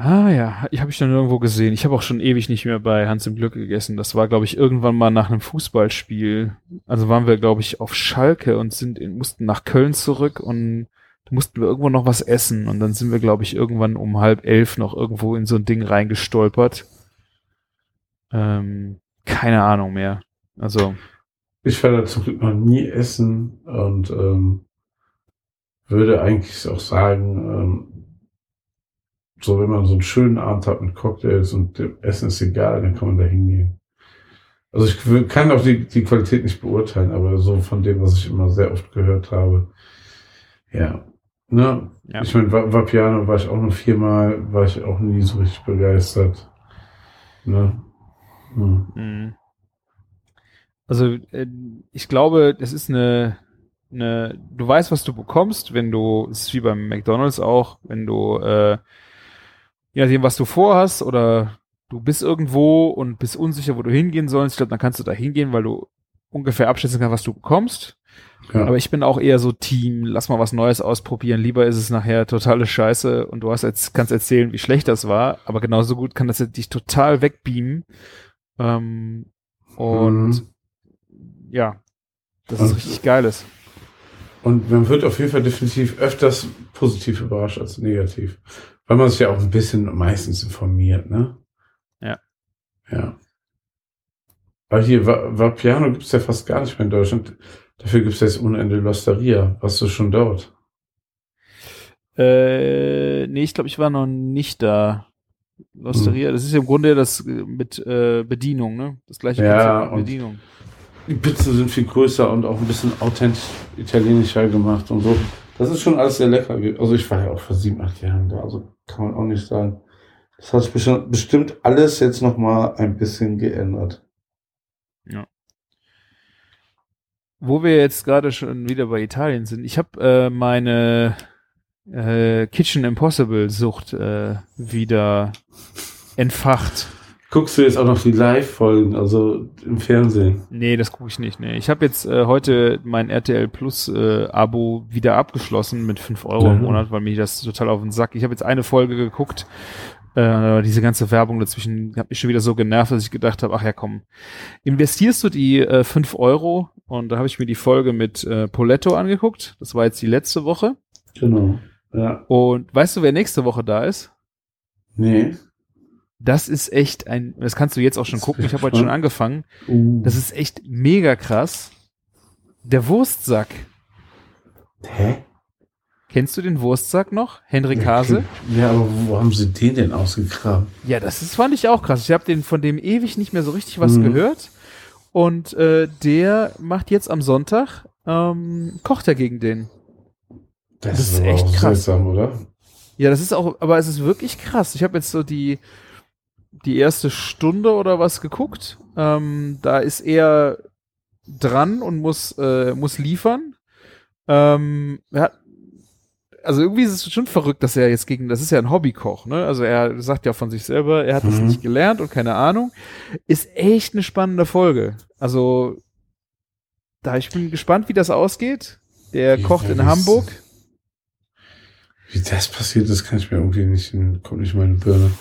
[SPEAKER 4] Ah ja, ich habe ich dann irgendwo gesehen. Ich habe auch schon ewig nicht mehr bei Hans im Glück gegessen. Das war, glaube ich, irgendwann mal nach einem Fußballspiel. Also waren wir, glaube ich, auf Schalke und sind in, mussten nach Köln zurück und mussten wir irgendwo noch was essen. Und dann sind wir, glaube ich, irgendwann um halb elf noch irgendwo in so ein Ding reingestolpert. Ähm, keine Ahnung mehr. Also
[SPEAKER 5] ich werde zum Glück noch nie essen und ähm, würde eigentlich auch sagen, ähm, so wenn man so einen schönen Abend hat mit Cocktails und dem Essen ist egal, dann kann man da hingehen. Also ich kann auch die, die Qualität nicht beurteilen, aber so von dem, was ich immer sehr oft gehört habe, ja. Ne? Ja. Ich meine, Vapiano war ich auch nur viermal, war ich auch nie so richtig begeistert. Ne?
[SPEAKER 4] Hm. Mhm. Also äh, ich glaube, es ist eine, eine, du weißt, was du bekommst, wenn du, es ist wie beim McDonalds auch, wenn du, äh, je nachdem, was du vorhast oder du bist irgendwo und bist unsicher, wo du hingehen sollst, ich glaube, dann kannst du da hingehen, weil du ungefähr abschätzen kannst, was du bekommst. Ja. Aber ich bin auch eher so Team, lass mal was Neues ausprobieren. Lieber ist es nachher totale Scheiße und du hast jetzt, kannst erzählen, wie schlecht das war, aber genauso gut kann das dich total wegbeamen. Ähm, und mhm ja, das ist richtig geiles.
[SPEAKER 5] Und man wird auf jeden Fall definitiv öfters positiv überrascht als negativ. Weil man sich ja auch ein bisschen meistens informiert, ne?
[SPEAKER 4] Ja.
[SPEAKER 5] Ja. Aber hier, Vapiano gibt es ja fast gar nicht mehr in Deutschland. Dafür gibt es jetzt Unende Losteria. Warst du schon dort?
[SPEAKER 4] Äh, nee, ich glaube, ich war noch nicht da. Losteria, hm. das ist im Grunde das mit äh, Bedienung, ne? Das gleiche
[SPEAKER 5] ja, mit Bedienung. Die Pizzen sind viel größer und auch ein bisschen authentisch italienischer gemacht und so. Das ist schon alles sehr lecker. Also ich war ja auch vor sieben, acht Jahren da, also kann man auch nicht sagen. Das hat sich bestimmt alles jetzt nochmal ein bisschen geändert.
[SPEAKER 4] Ja. Wo wir jetzt gerade schon wieder bei Italien sind, ich habe äh, meine äh, Kitchen Impossible Sucht äh, wieder entfacht.
[SPEAKER 5] Guckst du jetzt auch noch die Live-Folgen, also im Fernsehen?
[SPEAKER 4] Nee, das gucke ich nicht. Nee. Ich habe jetzt äh, heute mein RTL Plus äh, Abo wieder abgeschlossen mit fünf Euro mhm. im Monat, weil mich das total auf den Sack. Ich habe jetzt eine Folge geguckt, äh, diese ganze Werbung dazwischen hat mich schon wieder so genervt, dass ich gedacht habe, ach ja komm, investierst du die äh, fünf Euro und da habe ich mir die Folge mit äh, Poletto angeguckt. Das war jetzt die letzte Woche.
[SPEAKER 5] Genau. Ja.
[SPEAKER 4] Und weißt du, wer nächste Woche da ist?
[SPEAKER 5] Nee.
[SPEAKER 4] Das ist echt ein, das kannst du jetzt auch schon gucken, ich habe heute schon angefangen. Uh. Das ist echt mega krass. Der Wurstsack.
[SPEAKER 5] Hä?
[SPEAKER 4] Kennst du den Wurstsack noch? Henrik Hase?
[SPEAKER 5] Ja, aber wo haben sie den denn ausgegraben?
[SPEAKER 4] Ja, das ist, fand ich auch krass. Ich habe den von dem ewig nicht mehr so richtig was mhm. gehört. Und äh, der macht jetzt am Sonntag, ähm, kocht er gegen den.
[SPEAKER 5] Das, das ist, echt krass. Seltsam, oder?
[SPEAKER 4] Ja, das ist auch, aber es ist wirklich krass. Ich habe jetzt so die, die erste Stunde oder was geguckt. Ähm, da ist er dran und muss, äh, muss liefern. Ähm, er hat, also irgendwie ist es schon verrückt, dass er jetzt gegen, das ist ja ein Hobbykoch, ne? Also er sagt ja von sich selber, er hat mhm. das nicht gelernt und keine Ahnung. Ist echt eine spannende Folge. Also da ich bin gespannt, wie das ausgeht. Der
[SPEAKER 5] Wie-
[SPEAKER 4] kocht in Hamburg.
[SPEAKER 5] Wie das passiert ist, kann ich mir irgendwie nicht, in- kommt nicht in meine Birne.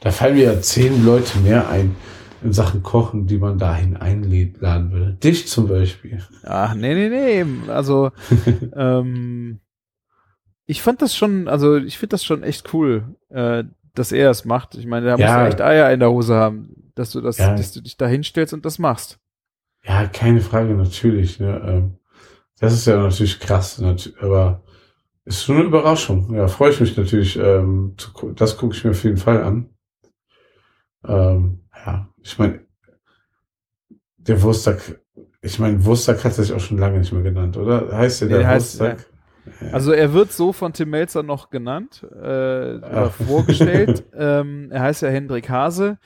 [SPEAKER 5] Da fallen mir ja zehn Leute mehr ein in Sachen Kochen, die man dahin einladen würde. Dich zum Beispiel.
[SPEAKER 4] Ach, nee, nee, nee. Also, ähm, ich fand das schon, also ich finde das schon echt cool, äh, dass er es macht. Ich meine, da musst
[SPEAKER 5] Ja.
[SPEAKER 4] du echt Eier in der Hose haben, dass du das,
[SPEAKER 5] Ja.
[SPEAKER 4] dass du dich da hinstellst und das machst.
[SPEAKER 5] Ja, keine Frage, natürlich. Ne? Ähm, das ist ja natürlich krass, aber ist schon eine Überraschung. Ja, freue ich mich natürlich. Ähm, zu, das gucke ich mir auf jeden Fall an. Ähm, ja, ich meine, der Wurstag, ich meine, Wurstag hat sich auch schon lange nicht mehr genannt, oder? Heißt der
[SPEAKER 4] Nee,
[SPEAKER 5] der
[SPEAKER 4] heißt,
[SPEAKER 5] Wurstag?
[SPEAKER 4] Also er wird so von Tim Melzer noch genannt, äh,
[SPEAKER 5] Ach.
[SPEAKER 4] vorgestellt. ähm, er heißt ja Hendrik Hase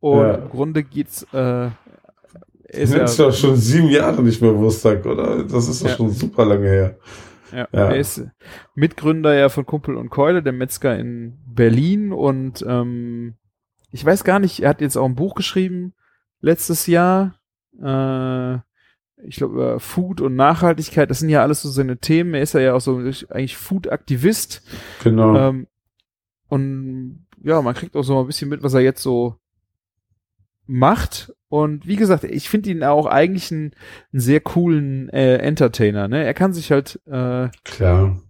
[SPEAKER 4] und
[SPEAKER 5] Ja.
[SPEAKER 4] im Grunde geht's, äh,
[SPEAKER 5] Ist
[SPEAKER 4] ja,
[SPEAKER 5] doch schon sieben Jahre nicht mehr Wurstag, oder? Das ist doch
[SPEAKER 4] Ja.
[SPEAKER 5] schon super lange her.
[SPEAKER 4] Ja,
[SPEAKER 5] Ja.
[SPEAKER 4] er ist Mitgründer ja von Kumpel und Keule, der Metzger in Berlin und ähm, ich weiß gar nicht, er hat jetzt auch ein Buch geschrieben letztes Jahr. Äh, ich glaube über Food und Nachhaltigkeit, das sind ja alles so seine Themen. Er ist ja, ja auch so eigentlich Food-Aktivist.
[SPEAKER 5] Genau.
[SPEAKER 4] Ähm, und ja, man kriegt auch so ein bisschen mit, was er jetzt so macht. Und wie gesagt, ich finde ihn auch eigentlich einen, einen sehr coolen äh, Entertainer. Ne? Er kann sich halt äh,
[SPEAKER 5] Klar.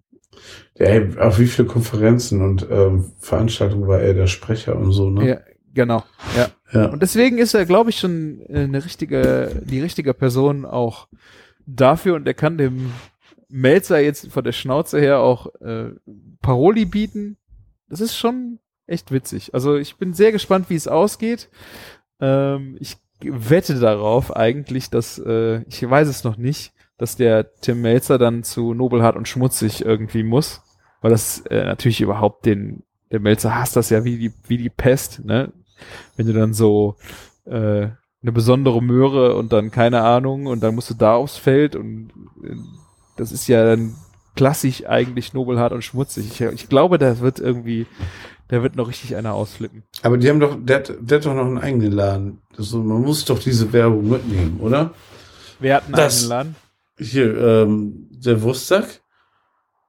[SPEAKER 5] Ey, auf wie viele Konferenzen und ähm, Veranstaltungen war er der Sprecher und so, ne?
[SPEAKER 4] Ja, genau. Ja.
[SPEAKER 5] Ja.
[SPEAKER 4] Und deswegen ist er, glaube ich, schon äh, eine richtige, die richtige Person auch dafür und er kann dem Melzer jetzt von der Schnauze her auch äh, Paroli bieten. Das ist schon echt witzig. Also ich bin sehr gespannt, wie es ausgeht. Ähm, ich wette darauf eigentlich, dass, äh, ich weiß es noch nicht, dass der Tim Melzer dann zu Nobelhart und Schmutzig irgendwie muss, weil das äh, natürlich überhaupt den, der Melzer hasst das ja wie die, wie die Pest, ne? Wenn du dann so äh, eine besondere Möhre und dann keine Ahnung und dann musst du da aufs Feld und äh, das ist ja dann klassisch eigentlich Nobelhart und Schmutzig. Ich, ich glaube, da wird irgendwie, da wird noch richtig einer ausflippen.
[SPEAKER 5] Aber die haben doch, der hat, der hat doch noch einen eigenen Laden. Das so, man muss doch diese Werbung mitnehmen, oder?
[SPEAKER 4] Wer hat einen
[SPEAKER 5] Das-
[SPEAKER 4] eigenen Laden?
[SPEAKER 5] Hier, ähm, der Wurstsack.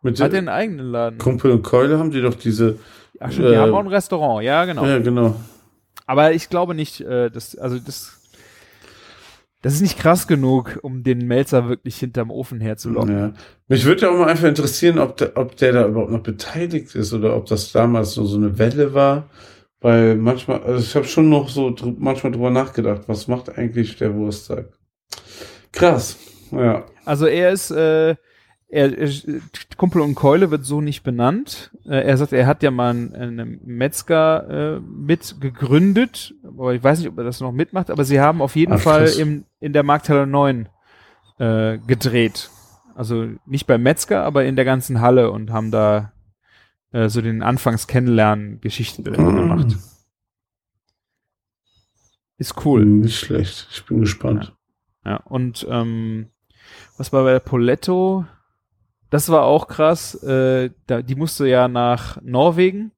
[SPEAKER 5] Mit
[SPEAKER 4] Hat der
[SPEAKER 5] der
[SPEAKER 4] einen eigenen Laden?
[SPEAKER 5] Kumpel und Keule haben die doch diese.
[SPEAKER 4] Ach stimmt, die
[SPEAKER 5] äh,
[SPEAKER 4] haben auch ein Restaurant, ja genau.
[SPEAKER 5] Ja, genau.
[SPEAKER 4] Aber ich glaube nicht, äh, dass, also das, das ist nicht krass genug, um den Melzer wirklich hinterm Ofen herzulocken.
[SPEAKER 5] Ja. Mich würde ja auch mal einfach interessieren, ob der, ob der da überhaupt noch beteiligt ist oder ob das damals nur so eine Welle war. Weil manchmal, also ich habe schon noch so drü manchmal drüber nachgedacht, was macht eigentlich der Wurstsack? Krass. Ja.
[SPEAKER 4] Also er ist, äh, er, er, Kumpel und Keule wird so nicht benannt. Äh, er sagt, er hat ja mal einen, einen Metzger äh, mit gegründet, aber ich weiß nicht, ob er das noch mitmacht, aber sie haben auf jeden
[SPEAKER 5] Ach,
[SPEAKER 4] Fall
[SPEAKER 5] krass.
[SPEAKER 4] im, in der Markthalle 9 äh, gedreht. Also nicht beim Metzger, aber in der ganzen Halle und haben da äh, so den Anfangs kennenlernen Geschichten drin gemacht. Ist cool.
[SPEAKER 5] Nicht schlecht. Ich bin gespannt.
[SPEAKER 4] Ja, und ähm, was war bei der Poletto? Das war auch krass. Äh, da, die musste ja nach Norwegen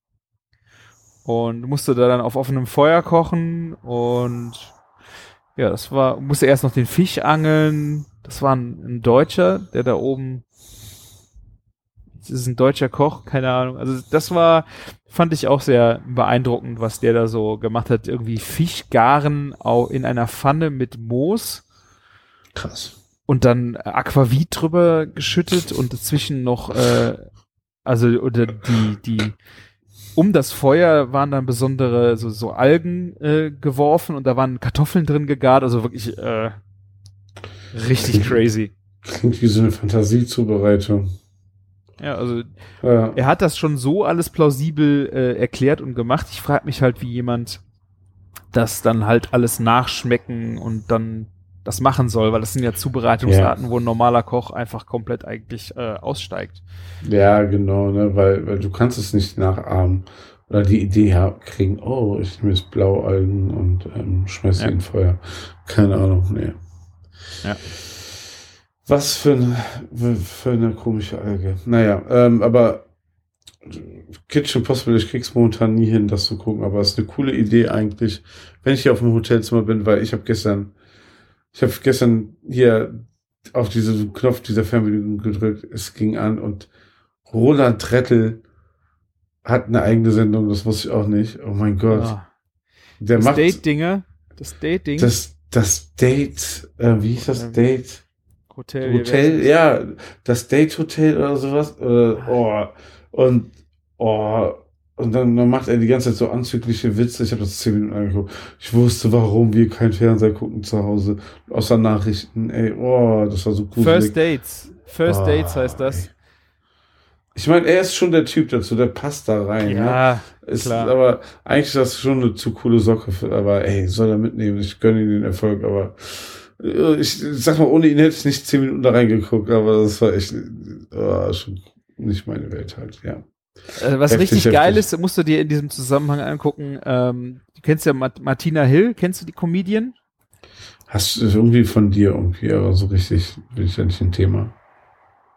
[SPEAKER 4] und musste da dann auf offenem Feuer kochen und ja, das war, musste erst noch den Fisch angeln. Das war ein, ein Deutscher, der da oben, das ist ein deutscher Koch, keine Ahnung. Also das war, fand ich auch sehr beeindruckend, was der da so gemacht hat. Irgendwie Fisch garen auch in einer Pfanne mit Moos
[SPEAKER 5] Krass.
[SPEAKER 4] Und dann Aquavit drüber geschüttet und dazwischen noch, äh, also oder die, die, um das Feuer waren dann besondere so, so Algen äh, geworfen und da waren Kartoffeln drin gegart, also wirklich äh, richtig crazy.
[SPEAKER 5] Klingt wie so eine Fantasiezubereitung.
[SPEAKER 4] Ja, also
[SPEAKER 5] Ja.
[SPEAKER 4] er hat das schon so alles plausibel äh, erklärt und gemacht. Ich frage mich halt, wie jemand das dann halt alles nachschmecken und dann das machen soll, weil das sind ja Zubereitungsarten, wo ein normaler Koch einfach komplett eigentlich äh, aussteigt.
[SPEAKER 5] Ja, genau, ne, weil, weil du kannst es nicht nachahmen oder die Idee kriegen, oh, ich nehme jetzt Blaualgen und ähm, schmeiß sie
[SPEAKER 4] Ja.
[SPEAKER 5] in Feuer. Keine Ahnung, nee.
[SPEAKER 4] Ja.
[SPEAKER 5] Was für eine, für eine komische Alge. Naja, ähm, aber Kitchen Possible, ich krieg's momentan nie hin, das zu gucken, aber es ist eine coole Idee eigentlich, wenn ich hier auf dem Hotelzimmer bin, weil ich habe gestern, ich habe gestern hier auf diesen Knopf dieser Fernbedienung gedrückt, es ging an und Roland Trettel hat eine eigene Sendung, das wusste ich auch nicht. Oh mein Gott.
[SPEAKER 4] Ah.
[SPEAKER 5] Der
[SPEAKER 4] das
[SPEAKER 5] macht
[SPEAKER 4] Date-Dinge, das Date-Ding,
[SPEAKER 5] das, das Date, äh, wie hieß das
[SPEAKER 4] Ähm,
[SPEAKER 5] Date?
[SPEAKER 4] Hotel,
[SPEAKER 5] Hotel, ja, das Date Hotel oder sowas. Äh, oh, und oh, und dann, dann macht er die ganze Zeit so anzügliche Witze. Ich habe das zehn Minuten angeguckt. Ich wusste, warum wir kein Fernseher gucken zu Hause. Außer Nachrichten. Ey, oh, das war so gruselig.
[SPEAKER 4] First Dates. First
[SPEAKER 5] Ah,
[SPEAKER 4] Dates heißt das.
[SPEAKER 5] ey. Ich meine, er ist schon der Typ dazu, der passt da rein. Ne?
[SPEAKER 4] Ja,
[SPEAKER 5] Ist,
[SPEAKER 4] klar.
[SPEAKER 5] Aber eigentlich ist das schon eine zu coole Socke. Für, aber ey, soll er mitnehmen. Ich gönne ihm den Erfolg. Aber äh, ich sag mal, ohne ihn hätte ich nicht zehn Minuten da reingeguckt. Aber das war echt äh, schon nicht meine Welt halt. Ja.
[SPEAKER 4] Äh, was
[SPEAKER 5] Heftig,
[SPEAKER 4] richtig geil
[SPEAKER 5] heftig.
[SPEAKER 4] ist, musst du dir in diesem Zusammenhang angucken. Ähm, du kennst ja Mart Martina Hill, kennst du die Comedian?
[SPEAKER 5] Hast du irgendwie von dir irgendwie, aber so richtig bin ich ja nicht ein Thema.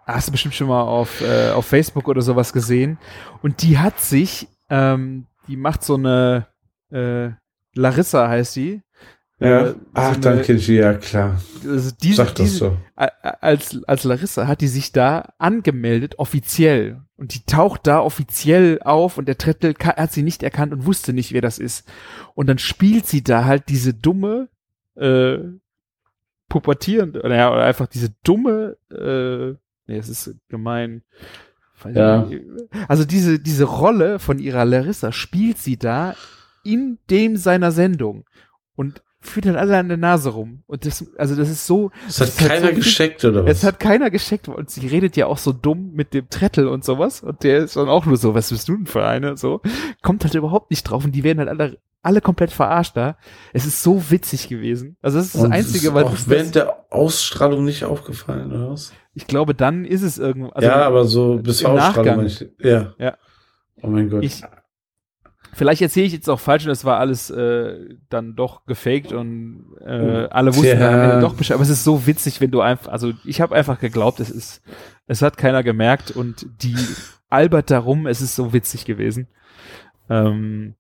[SPEAKER 4] Hast du bestimmt schon mal auf, äh, auf Facebook oder sowas gesehen. Und die hat sich, ähm, die macht so eine, äh, Larissa heißt die.
[SPEAKER 5] Ja.
[SPEAKER 4] Äh,
[SPEAKER 5] Ach, ich ja klar.
[SPEAKER 4] Also diese,
[SPEAKER 5] Sag das
[SPEAKER 4] diese,
[SPEAKER 5] so.
[SPEAKER 4] als, als Larissa hat die sich da angemeldet, offiziell. Und die taucht da offiziell auf und der Trettel hat sie nicht erkannt und wusste nicht, wer das ist. Und dann spielt sie da halt diese dumme, äh, pubertierende, oder, ja, oder einfach diese dumme, äh, nee, es ist gemein.
[SPEAKER 5] Ja.
[SPEAKER 4] Also diese, diese Rolle von ihrer Larissa spielt sie da in dem seiner Sendung und führt halt alle an der Nase rum. Und das, also das ist so,
[SPEAKER 5] Das hat
[SPEAKER 4] ist halt
[SPEAKER 5] keiner
[SPEAKER 4] so-
[SPEAKER 5] gescheckt, oder was?
[SPEAKER 4] es hat keiner gescheckt und sie redet ja auch so dumm mit dem Trettel und sowas und der ist dann auch nur so, was bist du denn für eine? So, kommt halt überhaupt nicht drauf und die werden halt alle, alle komplett verarscht da. Es ist so witzig gewesen. Also das ist das
[SPEAKER 5] Und
[SPEAKER 4] Einzige, weil
[SPEAKER 5] auch während der Ausstrahlung nicht aufgefallen, oder was?
[SPEAKER 4] ich glaube, dann ist es irgendwo. Also
[SPEAKER 5] ja, aber so bis Ausstrahlung.
[SPEAKER 4] Nachgang.
[SPEAKER 5] Ich, ja.
[SPEAKER 4] Ja.
[SPEAKER 5] Oh mein Gott.
[SPEAKER 4] Ich- Vielleicht erzähle ich jetzt auch falsch und es war alles äh, dann doch gefaked und äh, alle wussten Ende doch Bescheid. Aber es ist so witzig, wenn du einfach, also ich habe einfach geglaubt, es ist, es hat keiner gemerkt und die albert darum, es ist so witzig gewesen. Ähm,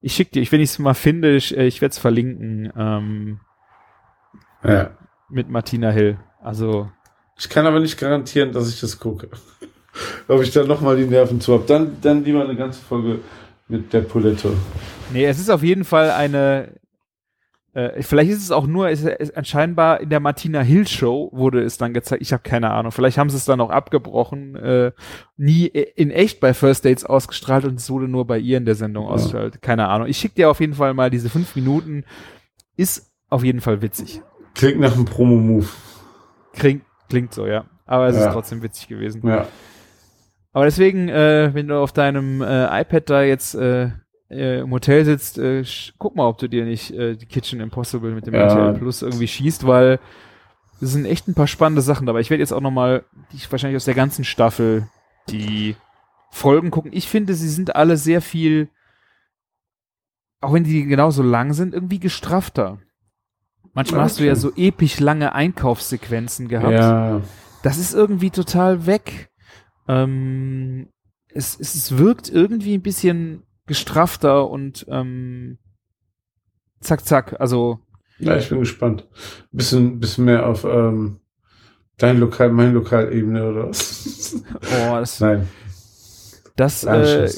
[SPEAKER 4] ich schick dir, ich, wenn ich es mal finde, ich, äh, ich werde es verlinken ähm,
[SPEAKER 5] ja.
[SPEAKER 4] mit Martina Hill. Also
[SPEAKER 5] Ich kann aber nicht garantieren, dass ich das gucke. Ob ich da nochmal die Nerven zu habe. Dann, dann lieber eine ganze Folge mit der Poletto.
[SPEAKER 4] Nee, es ist auf jeden Fall eine. Äh, vielleicht ist es auch nur, es ist anscheinend in der Martina Hill Show wurde es dann gezeigt. Ich habe keine Ahnung. Vielleicht haben sie es dann auch abgebrochen, äh, nie in echt bei First Dates ausgestrahlt und es wurde nur bei ihr in der Sendung
[SPEAKER 5] Ja.
[SPEAKER 4] ausgestrahlt. Keine Ahnung. Ich schicke dir auf jeden Fall mal diese fünf Minuten. Ist auf jeden Fall witzig.
[SPEAKER 5] Klingt nach einem Promo-Move.
[SPEAKER 4] Klingt, klingt so, ja. Aber es
[SPEAKER 5] Ja.
[SPEAKER 4] ist trotzdem witzig gewesen.
[SPEAKER 5] Ja.
[SPEAKER 4] Aber deswegen, äh, wenn du auf deinem äh, iPad da jetzt äh, äh, im Hotel sitzt, äh, guck mal, ob du dir nicht äh, die Kitchen Impossible mit dem
[SPEAKER 5] Ja.
[SPEAKER 4] RTL Plus irgendwie schießt, weil es sind echt ein paar spannende Sachen dabei. Ich werde jetzt auch noch mal, die wahrscheinlich aus der ganzen Staffel, die Folgen gucken. Ich finde, sie sind alle sehr viel, auch wenn die genauso lang sind, irgendwie gestrafter. Manchmal hast du ja so episch lange Einkaufssequenzen gehabt
[SPEAKER 5] Ja.
[SPEAKER 4] das ist irgendwie total weg. Ähm, es, es, es wirkt irgendwie ein bisschen gestrafter und ähm, zack, zack. Also,
[SPEAKER 5] Ja, ich bin gespannt. Bisschen, bisschen mehr auf ähm, dein Lokal, mein Lokal-Ebene oder was?
[SPEAKER 4] oh, das,
[SPEAKER 5] Nein.
[SPEAKER 4] das äh,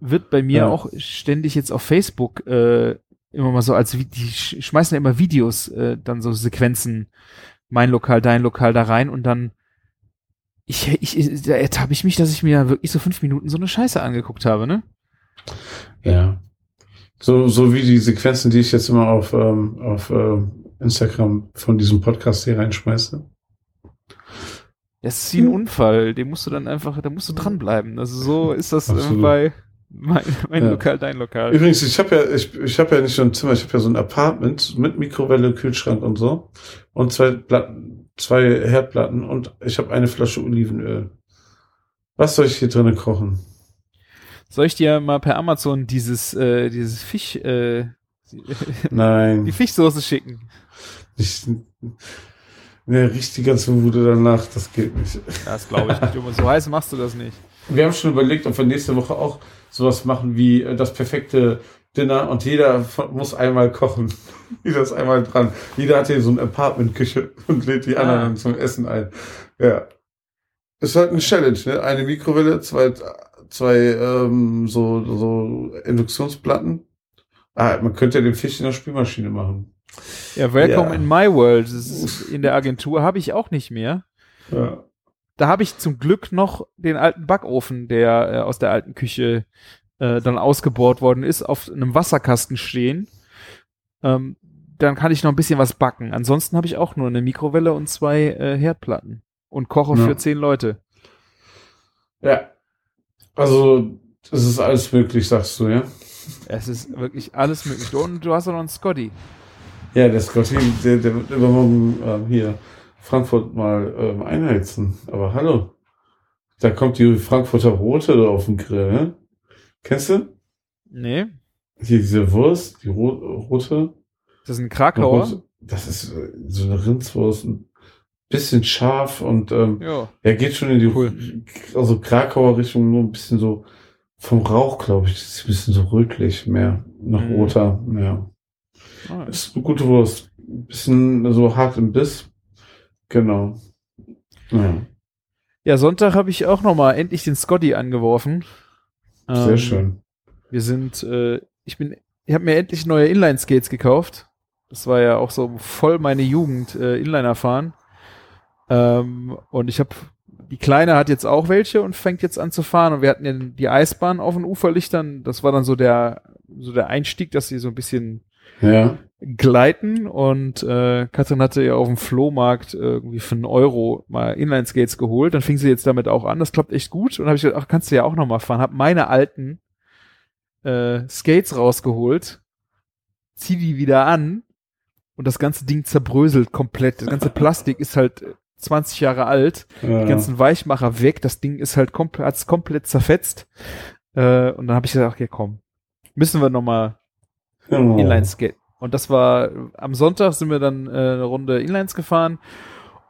[SPEAKER 4] wird bei mir
[SPEAKER 5] Ja.
[SPEAKER 4] auch ständig jetzt auf Facebook äh, immer mal so als die sch schmeißen ja immer Videos, äh, dann so Sequenzen, mein Lokal, dein Lokal da rein und dann ich, ich, da ertappe ich mich, dass ich mir wirklich so fünf Minuten so eine Scheiße angeguckt habe, ne?
[SPEAKER 5] Ja. So, so wie die Sequenzen, die ich jetzt immer auf, ähm, auf ähm, Instagram von diesem Podcast hier reinschmeiße.
[SPEAKER 4] Das ist wie ein
[SPEAKER 5] Hm.
[SPEAKER 4] Unfall, den musst du dann einfach, da musst du dranbleiben. Also so ist das äh,
[SPEAKER 5] Absolut.
[SPEAKER 4] bei mein, mein
[SPEAKER 5] Ja.
[SPEAKER 4] Lokal, dein Lokal.
[SPEAKER 5] Übrigens, ich habe ja, ich, ich habe ja nicht nur ein Zimmer, ich habe ja so ein Apartment mit Mikrowelle, Kühlschrank und so. Und zwei Platten, zwei Herdplatten und ich habe eine Flasche Olivenöl. Was soll ich hier drinnen kochen?
[SPEAKER 4] Soll ich dir mal per Amazon dieses, äh, dieses Fisch, äh, die
[SPEAKER 5] Nein.
[SPEAKER 4] Fischsoße schicken?
[SPEAKER 5] Ich, ne, riecht die ganze Bude danach, das geht nicht.
[SPEAKER 4] Das glaube ich nicht. So heiß machst du das nicht.
[SPEAKER 5] Wir haben schon überlegt, ob wir nächste Woche auch sowas machen wie äh, das perfekte Dinner und jeder muss einmal kochen. Jeder ist einmal dran. Jeder hat hier so eine Apartment-Küche und lädt die anderen
[SPEAKER 4] Ah.
[SPEAKER 5] zum Essen ein. Ja. Ist halt eine Challenge, ne? Eine Mikrowelle, zwei, zwei ähm, so, so Induktionsplatten. Ah, man könnte ja den Fisch in der Spülmaschine machen.
[SPEAKER 4] Ja, welcome
[SPEAKER 5] Ja.
[SPEAKER 4] in my world. In der Agentur habe ich auch nicht mehr.
[SPEAKER 5] Ja.
[SPEAKER 4] Da habe ich zum Glück noch den alten Backofen, der äh, aus der alten Küche äh, dann ausgebohrt worden ist, auf einem Wasserkasten stehen. Ähm, dann kann ich noch ein bisschen was backen. Ansonsten habe ich auch nur eine Mikrowelle und zwei äh, Herdplatten und koche
[SPEAKER 5] Ja.
[SPEAKER 4] für zehn Leute.
[SPEAKER 5] ja. Also, es ist alles möglich, sagst du, ja?
[SPEAKER 4] Es ist wirklich alles möglich. Und du hast auch noch einen Scotty.
[SPEAKER 5] Ja, der Scotty, der, der wird übermorgen ähm, hier Frankfurt mal ähm, einheizen. Aber hallo. Da kommt die Frankfurter Rote auf den Grill, ne? Kennst du?
[SPEAKER 4] Nee,
[SPEAKER 5] Hier diese Wurst, die ro rote.
[SPEAKER 4] das ist ein Krakauer.
[SPEAKER 5] Das ist äh, so eine Rindswurst, ein bisschen scharf und ähm,
[SPEAKER 4] Ja.
[SPEAKER 5] er geht schon in die
[SPEAKER 4] Cool.
[SPEAKER 5] also Krakauer Richtung, nur ein bisschen so vom Rauch, glaube ich. Das ist ein bisschen so rötlich mehr, noch
[SPEAKER 4] Mhm.
[SPEAKER 5] roter, ja.
[SPEAKER 4] Ah,
[SPEAKER 5] Ist eine gute Wurst. Ein bisschen so hart im Biss. Genau. Ja,
[SPEAKER 4] Ja, Sonntag habe ich auch noch mal endlich den Scotty angeworfen.
[SPEAKER 5] Sehr
[SPEAKER 4] Ähm,
[SPEAKER 5] schön.
[SPEAKER 4] Wir sind, äh, ich bin, ich habe mir endlich neue Inline-Skates gekauft. Das war ja auch so voll meine Jugend, äh, Inliner fahren. Ähm, und ich habe, die Kleine hat jetzt auch welche und fängt jetzt an zu fahren. Und wir hatten ja die Eisbahn auf den Uferlichtern. Das war dann so der, so der Einstieg, dass sie so ein bisschen
[SPEAKER 5] Ja.
[SPEAKER 4] gleiten und äh, Katrin hatte ja auf dem Flohmarkt irgendwie für einen Euro mal Inline-Skates geholt. Dann fing sie jetzt damit auch an. Das klappt echt gut. Und habe ich gedacht, ach, kannst du ja auch noch mal fahren. Hab meine alten äh, Skates rausgeholt, zieh die wieder an und das ganze Ding zerbröselt komplett. Das ganze Plastik ist halt 20 Jahre alt.
[SPEAKER 5] ja.
[SPEAKER 4] Die ganzen Weichmacher weg. Das Ding ist halt komplett, hat's komplett zerfetzt. Äh, und dann habe ich gesagt, okay, komm, müssen wir noch mal
[SPEAKER 5] genau.
[SPEAKER 4] Inline-Skate. Und das war, am Sonntag sind wir dann äh, eine Runde Inlines gefahren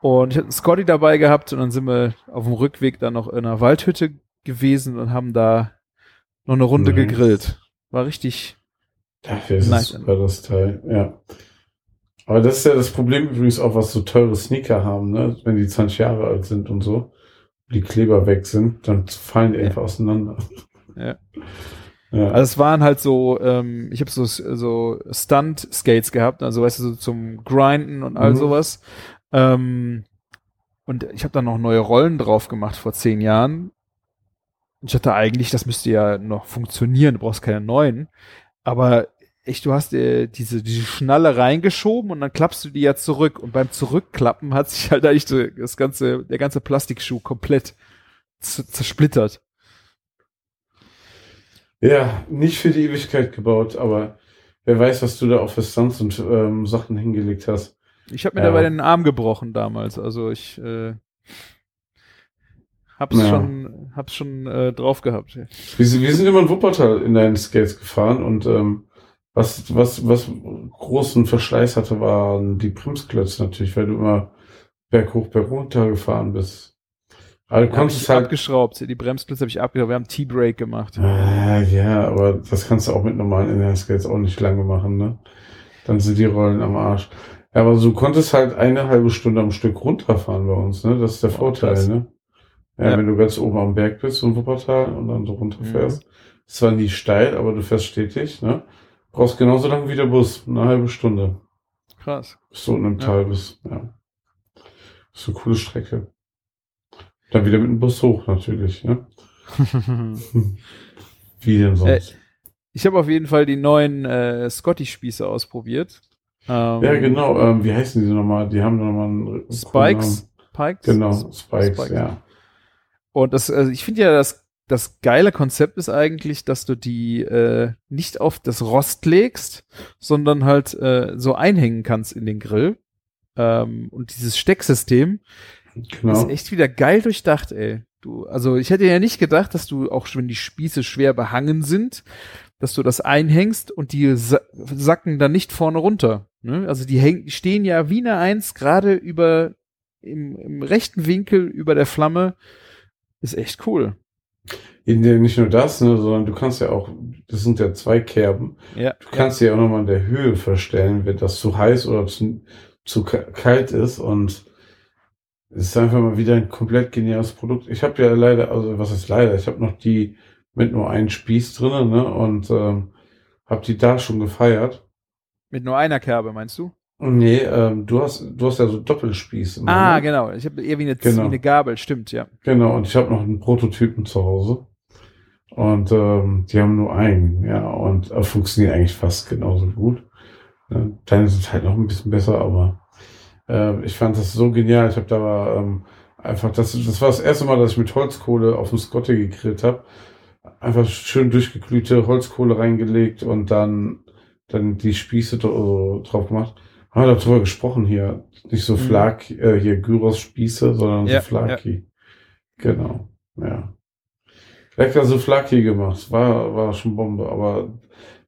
[SPEAKER 4] und ich hatte einen Scotty dabei gehabt und dann sind wir auf dem Rückweg dann noch in einer Waldhütte gewesen und haben da noch eine Runde
[SPEAKER 5] Nice.
[SPEAKER 4] gegrillt. War richtig,
[SPEAKER 5] Dafür ist
[SPEAKER 4] Nice.
[SPEAKER 5] es super, das Teil. Ja. Aber das ist ja das Problem übrigens auch, was so teure Sneaker haben, ne? Wenn die 20 Jahre alt sind und so, die Kleber weg sind, dann fallen die
[SPEAKER 4] Ja.
[SPEAKER 5] einfach auseinander.
[SPEAKER 4] Ja.
[SPEAKER 5] Ja.
[SPEAKER 4] also es waren halt so, ähm, ich habe so, so Stunt-Skates gehabt, also weißt du, so zum Grinden und all
[SPEAKER 5] Mhm.
[SPEAKER 4] sowas. Ähm, und ich habe dann noch neue Rollen drauf gemacht vor zehn Jahren. Und ich dachte eigentlich, das müsste ja noch funktionieren, du brauchst keine neuen. Aber echt, du hast äh, diese, diese Schnalle reingeschoben und dann klappst du die ja zurück. Und beim Zurückklappen hat sich halt eigentlich das ganze, der ganze Plastikschuh komplett zersplittert.
[SPEAKER 5] Ja, nicht für die Ewigkeit gebaut, aber wer weiß, was du da auch für Stunts und ähm, Sachen hingelegt hast.
[SPEAKER 4] Ich habe mir
[SPEAKER 5] Ja.
[SPEAKER 4] dabei den Arm gebrochen damals. Also ich äh, hab's
[SPEAKER 5] Ja.
[SPEAKER 4] schon, hab's schon äh, drauf gehabt.
[SPEAKER 5] Wir, sind- wir sind immer in Wuppertal in deinen Skates gefahren und ähm, was, was, was großen Verschleiß hatte, waren die Bremsklötze natürlich, weil du immer berghoch, bergunter gefahren bist. Aber du konntest
[SPEAKER 4] ich
[SPEAKER 5] halt.
[SPEAKER 4] abgeschraubt. Die Bremsklötze habe ich abgeschraubt. Wir haben T-Brake gemacht.
[SPEAKER 5] Ah, ja, aber das kannst du auch mit normalen Inline-Skates auch nicht lange machen, ne? Dann sind die Rollen am Arsch. Ja, aber du konntest halt eine halbe Stunde am Stück runterfahren bei uns, ne? Das ist der
[SPEAKER 4] Oh,
[SPEAKER 5] Vorteil,
[SPEAKER 4] krass.
[SPEAKER 5] ne? Ja,
[SPEAKER 4] Ja.
[SPEAKER 5] wenn du ganz oben am Berg bist, so Wuppertal, und dann so runterfährst. Ist zwar nie steil, aber du fährst stetig, ne? Brauchst genauso lange wie der Bus, eine halbe Stunde,
[SPEAKER 4] Krass.
[SPEAKER 5] bis du unten im
[SPEAKER 4] Ja.
[SPEAKER 5] Tal bist, ja. Ist eine coole Strecke. Dann wieder mit dem Bus hoch, natürlich, ne? Wie denn sonst?
[SPEAKER 4] ich habe auf jeden Fall die neuen äh, Scotty-Spieße ausprobiert. Ähm,
[SPEAKER 5] Ja, genau. Ähm, wie heißen die nochmal? Die haben nochmal einen
[SPEAKER 4] Spikes. Pikes.
[SPEAKER 5] Genau,
[SPEAKER 4] S-
[SPEAKER 5] Spikes, ja.
[SPEAKER 4] Und das, also ich finde ja, das, das geile Konzept ist eigentlich, dass du die äh, nicht auf das Rost legst, sondern halt äh, so einhängen kannst in den Grill. Ähm, und dieses Stecksystem
[SPEAKER 5] Genau.
[SPEAKER 4] ist echt wieder geil durchdacht, ey. Du, also ich hätte ja nicht gedacht, dass du auch wenn die Spieße schwer behangen sind, dass du das einhängst und die sa sacken dann nicht vorne runter. Ne? Also die häng stehen ja wie eine Eins gerade über im, im rechten Winkel über der Flamme. Ist echt cool.
[SPEAKER 5] Nicht nur das, ne, sondern du kannst ja auch, das sind ja zwei Kerben.
[SPEAKER 4] Ja.
[SPEAKER 5] Du kannst sie ja auch nochmal in der Höhe verstellen, wenn das zu heiß oder zu, zu kalt ist. Und es ist einfach mal wieder ein komplett geniales Produkt. Ich habe ja leider, also was ist leider, ich habe noch die mit nur einem Spieß drinnen, ne? Und ähm, habe die da schon gefeiert.
[SPEAKER 4] Mit nur einer Kerbe, meinst du?
[SPEAKER 5] Nee, ähm, du hast du hast ja so Doppelspieß.
[SPEAKER 4] Immer, ah, ne? genau. Ich habe eher wie eine, genau. wie eine Gabel, stimmt, ja.
[SPEAKER 5] Genau, und ich habe noch einen Prototypen zu Hause. Und ähm, die haben nur einen, ja, und äh, funktioniert eigentlich fast genauso gut. Ja, deine sind halt noch ein bisschen besser, aber äh, ich fand das so genial. Ich habe da ähm, einfach, das, das war das erste Mal, dass ich mit Holzkohle auf dem Scotty gegrillt habe. Einfach schön durchgeglühte Holzkohle reingelegt und dann, dann die Spieße drauf gemacht haben wir darüber gesprochen hier. Nicht so mhm. Flak, äh, hier Gyros-Spieße, sondern ja, so Flaki. Ja. Genau, ja. Lecker so Flaki gemacht. War, war schon Bombe. Aber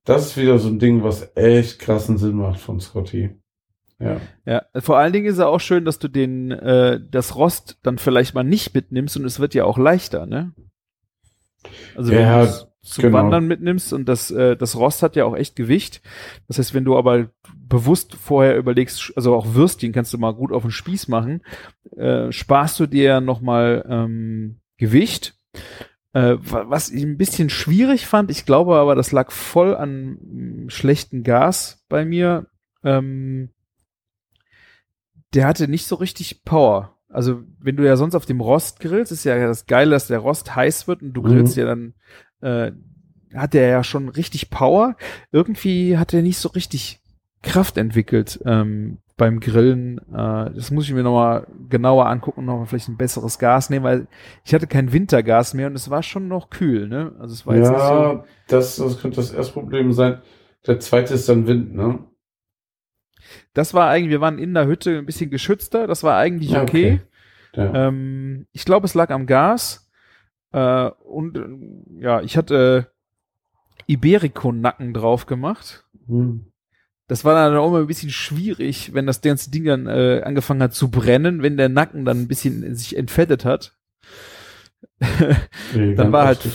[SPEAKER 5] das ist wieder so ein Ding, was echt krassen Sinn macht von Scotty. Ja.
[SPEAKER 4] ja, vor allen Dingen ist es auch schön, dass du den äh, das Rost dann vielleicht mal nicht mitnimmst und es wird ja auch leichter, ne? Also ja, wenn zum genau. Wandern mitnimmst und das, äh, das Rost hat ja auch echt Gewicht. Das heißt, wenn du aber bewusst vorher überlegst, also auch Würstchen kannst du mal gut auf den Spieß machen, äh, sparst du dir nochmal ähm, Gewicht. Äh, was ich ein bisschen schwierig fand, ich glaube aber, das lag voll an mh, schlechten Gas bei mir. Ähm, der hatte nicht so richtig Power. Also, wenn du ja sonst auf dem Rost grillst, ist ja das Geile, dass der Rost heiß wird und du grillst mhm. ja dann äh, hat er ja schon richtig Power. Irgendwie hat er nicht so richtig Kraft entwickelt ähm, beim Grillen. Äh, das muss ich mir nochmal genauer angucken und nochmal vielleicht ein besseres Gas nehmen, weil ich hatte kein Wintergas mehr und es war schon noch kühl, ne? Also es war
[SPEAKER 5] jetzt ja, so das, das könnte das erste Problem sein. Der zweite ist dann Wind, ne?
[SPEAKER 4] Das war eigentlich, wir waren in der Hütte ein bisschen geschützter, das war eigentlich okay. okay. Ja. Ähm, ich glaube, es lag am Gas. Äh, und äh, ja, ich hatte Iberico-Nacken drauf gemacht. Mhm. Das war dann auch immer ein bisschen schwierig, wenn das ganze Ding dann äh, angefangen hat zu brennen, wenn der Nacken dann ein bisschen sich entfettet hat. nee, dann war halt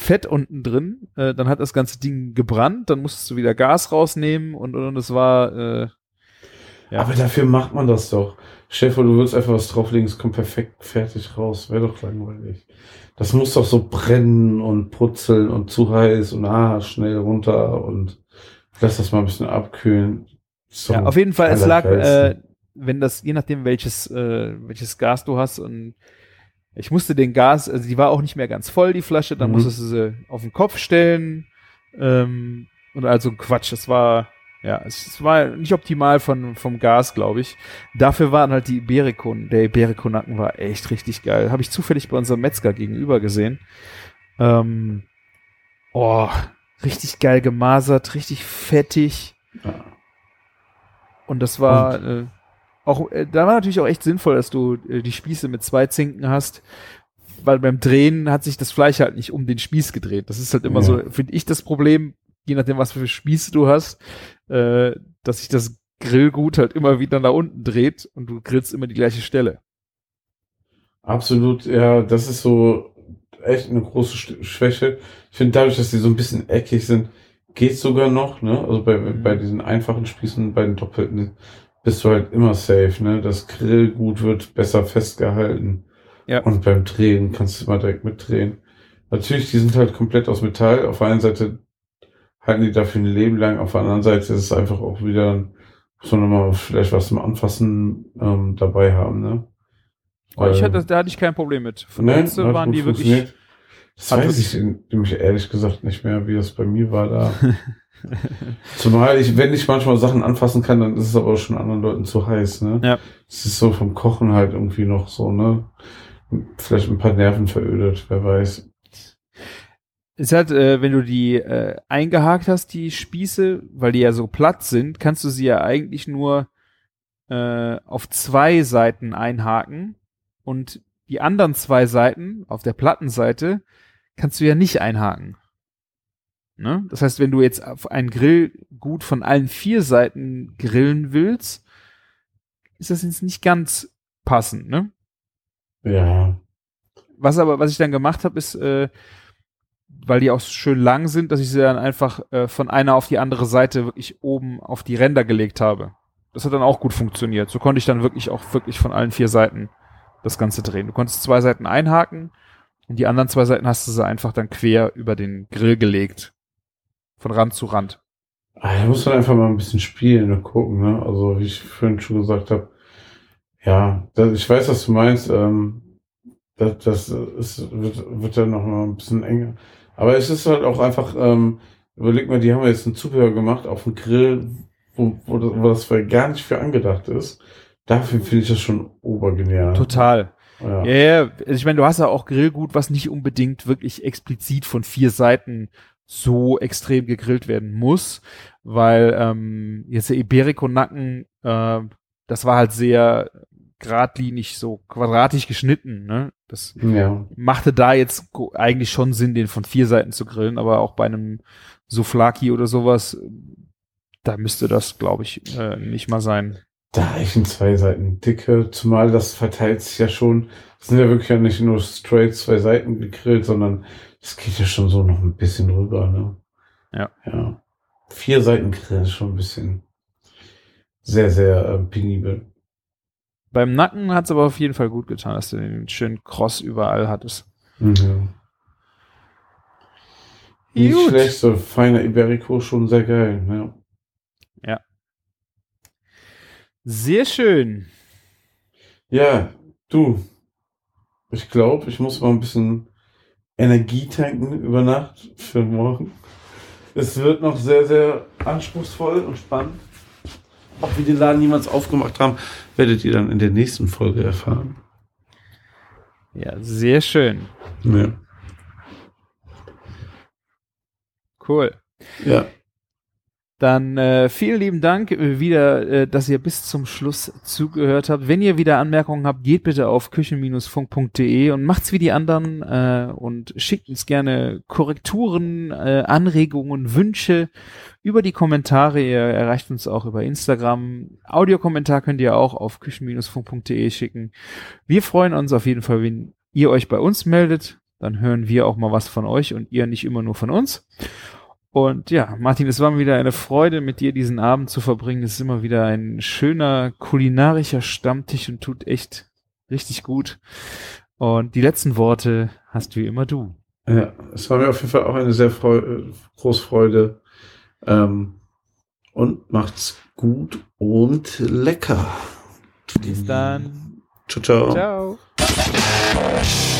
[SPEAKER 4] Fett unten drin, äh, dann hat das ganze Ding gebrannt, dann musstest du wieder Gas rausnehmen und und es war äh,
[SPEAKER 5] ja. Aber dafür macht man das doch. Chef, du willst einfach was drauflegen, es kommt perfekt fertig raus. Wäre doch langweilig. Das muss doch so brennen und putzeln und zu heiß und ah, schnell runter und lass das mal ein bisschen abkühlen.
[SPEAKER 4] Ja, auf jeden Fall, es lag, äh, wenn das, je nachdem welches, äh, welches Gas du hast und ich musste den Gas, also die war auch nicht mehr ganz voll, die Flasche, dann mhm. musstest du sie auf den Kopf stellen ähm, und also Quatsch, das war ja, es war nicht optimal von, vom Gas, glaube ich. Dafür waren halt die Iberico, der Iberico-Nacken war echt richtig geil. Habe ich zufällig bei unserem Metzger gegenüber gesehen. Ähm, oh, richtig geil gemasert, richtig fettig. Und das war Und? Äh, auch, äh, da war natürlich auch echt sinnvoll, dass du äh, die Spieße mit zwei Zinken hast, weil beim Drehen hat sich das Fleisch halt nicht um den Spieß gedreht. Das ist halt immer ja. so, finde ich, das Problem je nachdem, was für Spieße du hast, äh, dass sich das Grillgut halt immer wieder nach unten dreht und du grillst immer die gleiche Stelle.
[SPEAKER 5] Absolut, ja, das ist so echt eine große Schwäche. Ich finde dadurch, dass die so ein bisschen eckig sind, geht sogar noch, ne? Also bei, mhm. bei diesen einfachen Spießen, bei den doppelten, bist du halt immer safe, ne? Das Grillgut wird besser festgehalten. Ja. Und beim Drehen kannst du immer direkt mitdrehen. Natürlich, die sind halt komplett aus Metall. Auf der einen Seite halten die dafür ein Leben lang. Auf der anderen Seite ist es einfach auch wieder, muss man nochmal vielleicht was zum Anfassen ähm, dabei haben, ne?
[SPEAKER 4] Weil, ich hatte, da hatte ich kein Problem mit. Von ne, der waren die wirklich.
[SPEAKER 5] Das weiß ich nämlich ehrlich gesagt nicht mehr, wie das bei mir war da. Zumal ich, wenn ich manchmal Sachen anfassen kann, dann ist es aber schon anderen Leuten zu heiß, ne? Ja. Es ist so vom Kochen halt irgendwie noch so, ne? Vielleicht ein paar Nerven verödet, wer weiß
[SPEAKER 4] ist halt, äh, wenn du die äh, eingehakt hast, die Spieße, weil die ja so platt sind, kannst du sie ja eigentlich nur äh, auf zwei Seiten einhaken und die anderen zwei Seiten auf der Plattenseite kannst du ja nicht einhaken. Ne? Das heißt, wenn du jetzt auf einen Grill gut von allen vier Seiten grillen willst, ist das jetzt nicht ganz passend, ne?
[SPEAKER 5] Ja.
[SPEAKER 4] was aber, was ich dann gemacht habe, ist, äh, weil die auch schön lang sind, dass ich sie dann einfach äh, von einer auf die andere Seite wirklich oben auf die Ränder gelegt habe. Das hat dann auch gut funktioniert. So konnte ich dann wirklich auch wirklich von allen vier Seiten das Ganze drehen. Du konntest zwei Seiten einhaken und die anderen zwei Seiten hast du sie einfach dann quer über den Grill gelegt. Von Rand zu Rand.
[SPEAKER 5] Ah, da muss man einfach mal ein bisschen spielen und gucken, ne? Also, wie ich vorhin schon gesagt habe, ja, das, ich weiß, was du meinst. Ähm, das das ist, wird, wird dann noch mal ein bisschen enger. Aber es ist halt auch einfach, ähm, überleg mal, die haben jetzt ein Zubehör gemacht auf dem Grill, wo, wo, das, wo das gar nicht für angedacht ist. Dafür finde ich das schon obergenial.
[SPEAKER 4] Total.
[SPEAKER 5] Ja.
[SPEAKER 4] Ja, ja, also ich meine, du hast ja auch Grillgut, was nicht unbedingt wirklich explizit von vier Seiten so extrem gegrillt werden muss, weil ähm, jetzt der Iberico-Nacken, äh, das war halt sehr geradlinig, so quadratisch geschnitten, ne? Das
[SPEAKER 5] ja.
[SPEAKER 4] machte da jetzt eigentlich schon Sinn, den von vier Seiten zu grillen, aber auch bei einem Souflaki oder sowas, da müsste das, glaube ich, äh, nicht mal sein.
[SPEAKER 5] Da reichen zwei Seiten dicke, zumal das verteilt sich ja schon. Das sind ja wirklich ja nicht nur straight zwei Seiten gegrillt, sondern das geht ja schon so noch ein bisschen rüber, ne?
[SPEAKER 4] Ja.
[SPEAKER 5] Ja. Vier Seiten grillen ist schon ein bisschen sehr, sehr äh, penibel.
[SPEAKER 4] Beim Nacken hat's aber auf jeden Fall gut getan, dass du den schönen Cross überall hattest.
[SPEAKER 5] Mhm. Nicht
[SPEAKER 4] Gut.
[SPEAKER 5] schlecht, so feiner Iberico, schon sehr geil, ja.
[SPEAKER 4] Sehr schön.
[SPEAKER 5] Ja, du. Ich glaube, ich muss mal ein bisschen Energie tanken über Nacht für morgen. Es wird noch sehr, sehr anspruchsvoll und spannend. Ob wir den Laden jemals aufgemacht haben, werdet ihr dann in der nächsten Folge erfahren.
[SPEAKER 4] Ja, sehr schön.
[SPEAKER 5] Ja.
[SPEAKER 4] Cool.
[SPEAKER 5] ja.
[SPEAKER 4] Dann äh, vielen lieben Dank äh, wieder, äh, dass ihr bis zum Schluss zugehört habt. Wenn ihr wieder Anmerkungen habt, geht bitte auf küchen-funk.de und macht's wie die anderen äh, und schickt uns gerne Korrekturen, äh, Anregungen, Wünsche über die Kommentare. Ihr erreicht uns auch über Instagram. Audiokommentar könnt ihr auch auf küchen-funk.de schicken. Wir freuen uns auf jeden Fall, wenn ihr euch bei uns meldet. Dann hören wir auch mal was von euch und ihr nicht immer nur von uns. Und ja, Martin, es war mir wieder eine Freude, mit dir diesen Abend zu verbringen. Es ist immer wieder ein schöner kulinarischer Stammtisch und tut echt richtig gut. Und die letzten Worte hast wie immer du.
[SPEAKER 5] Ja, es war mir auf jeden Fall auch eine sehr Freu äh, große Freude. Ähm, und macht's gut und lecker.
[SPEAKER 4] Bis dann.
[SPEAKER 5] Ciao, ciao.
[SPEAKER 4] Ciao.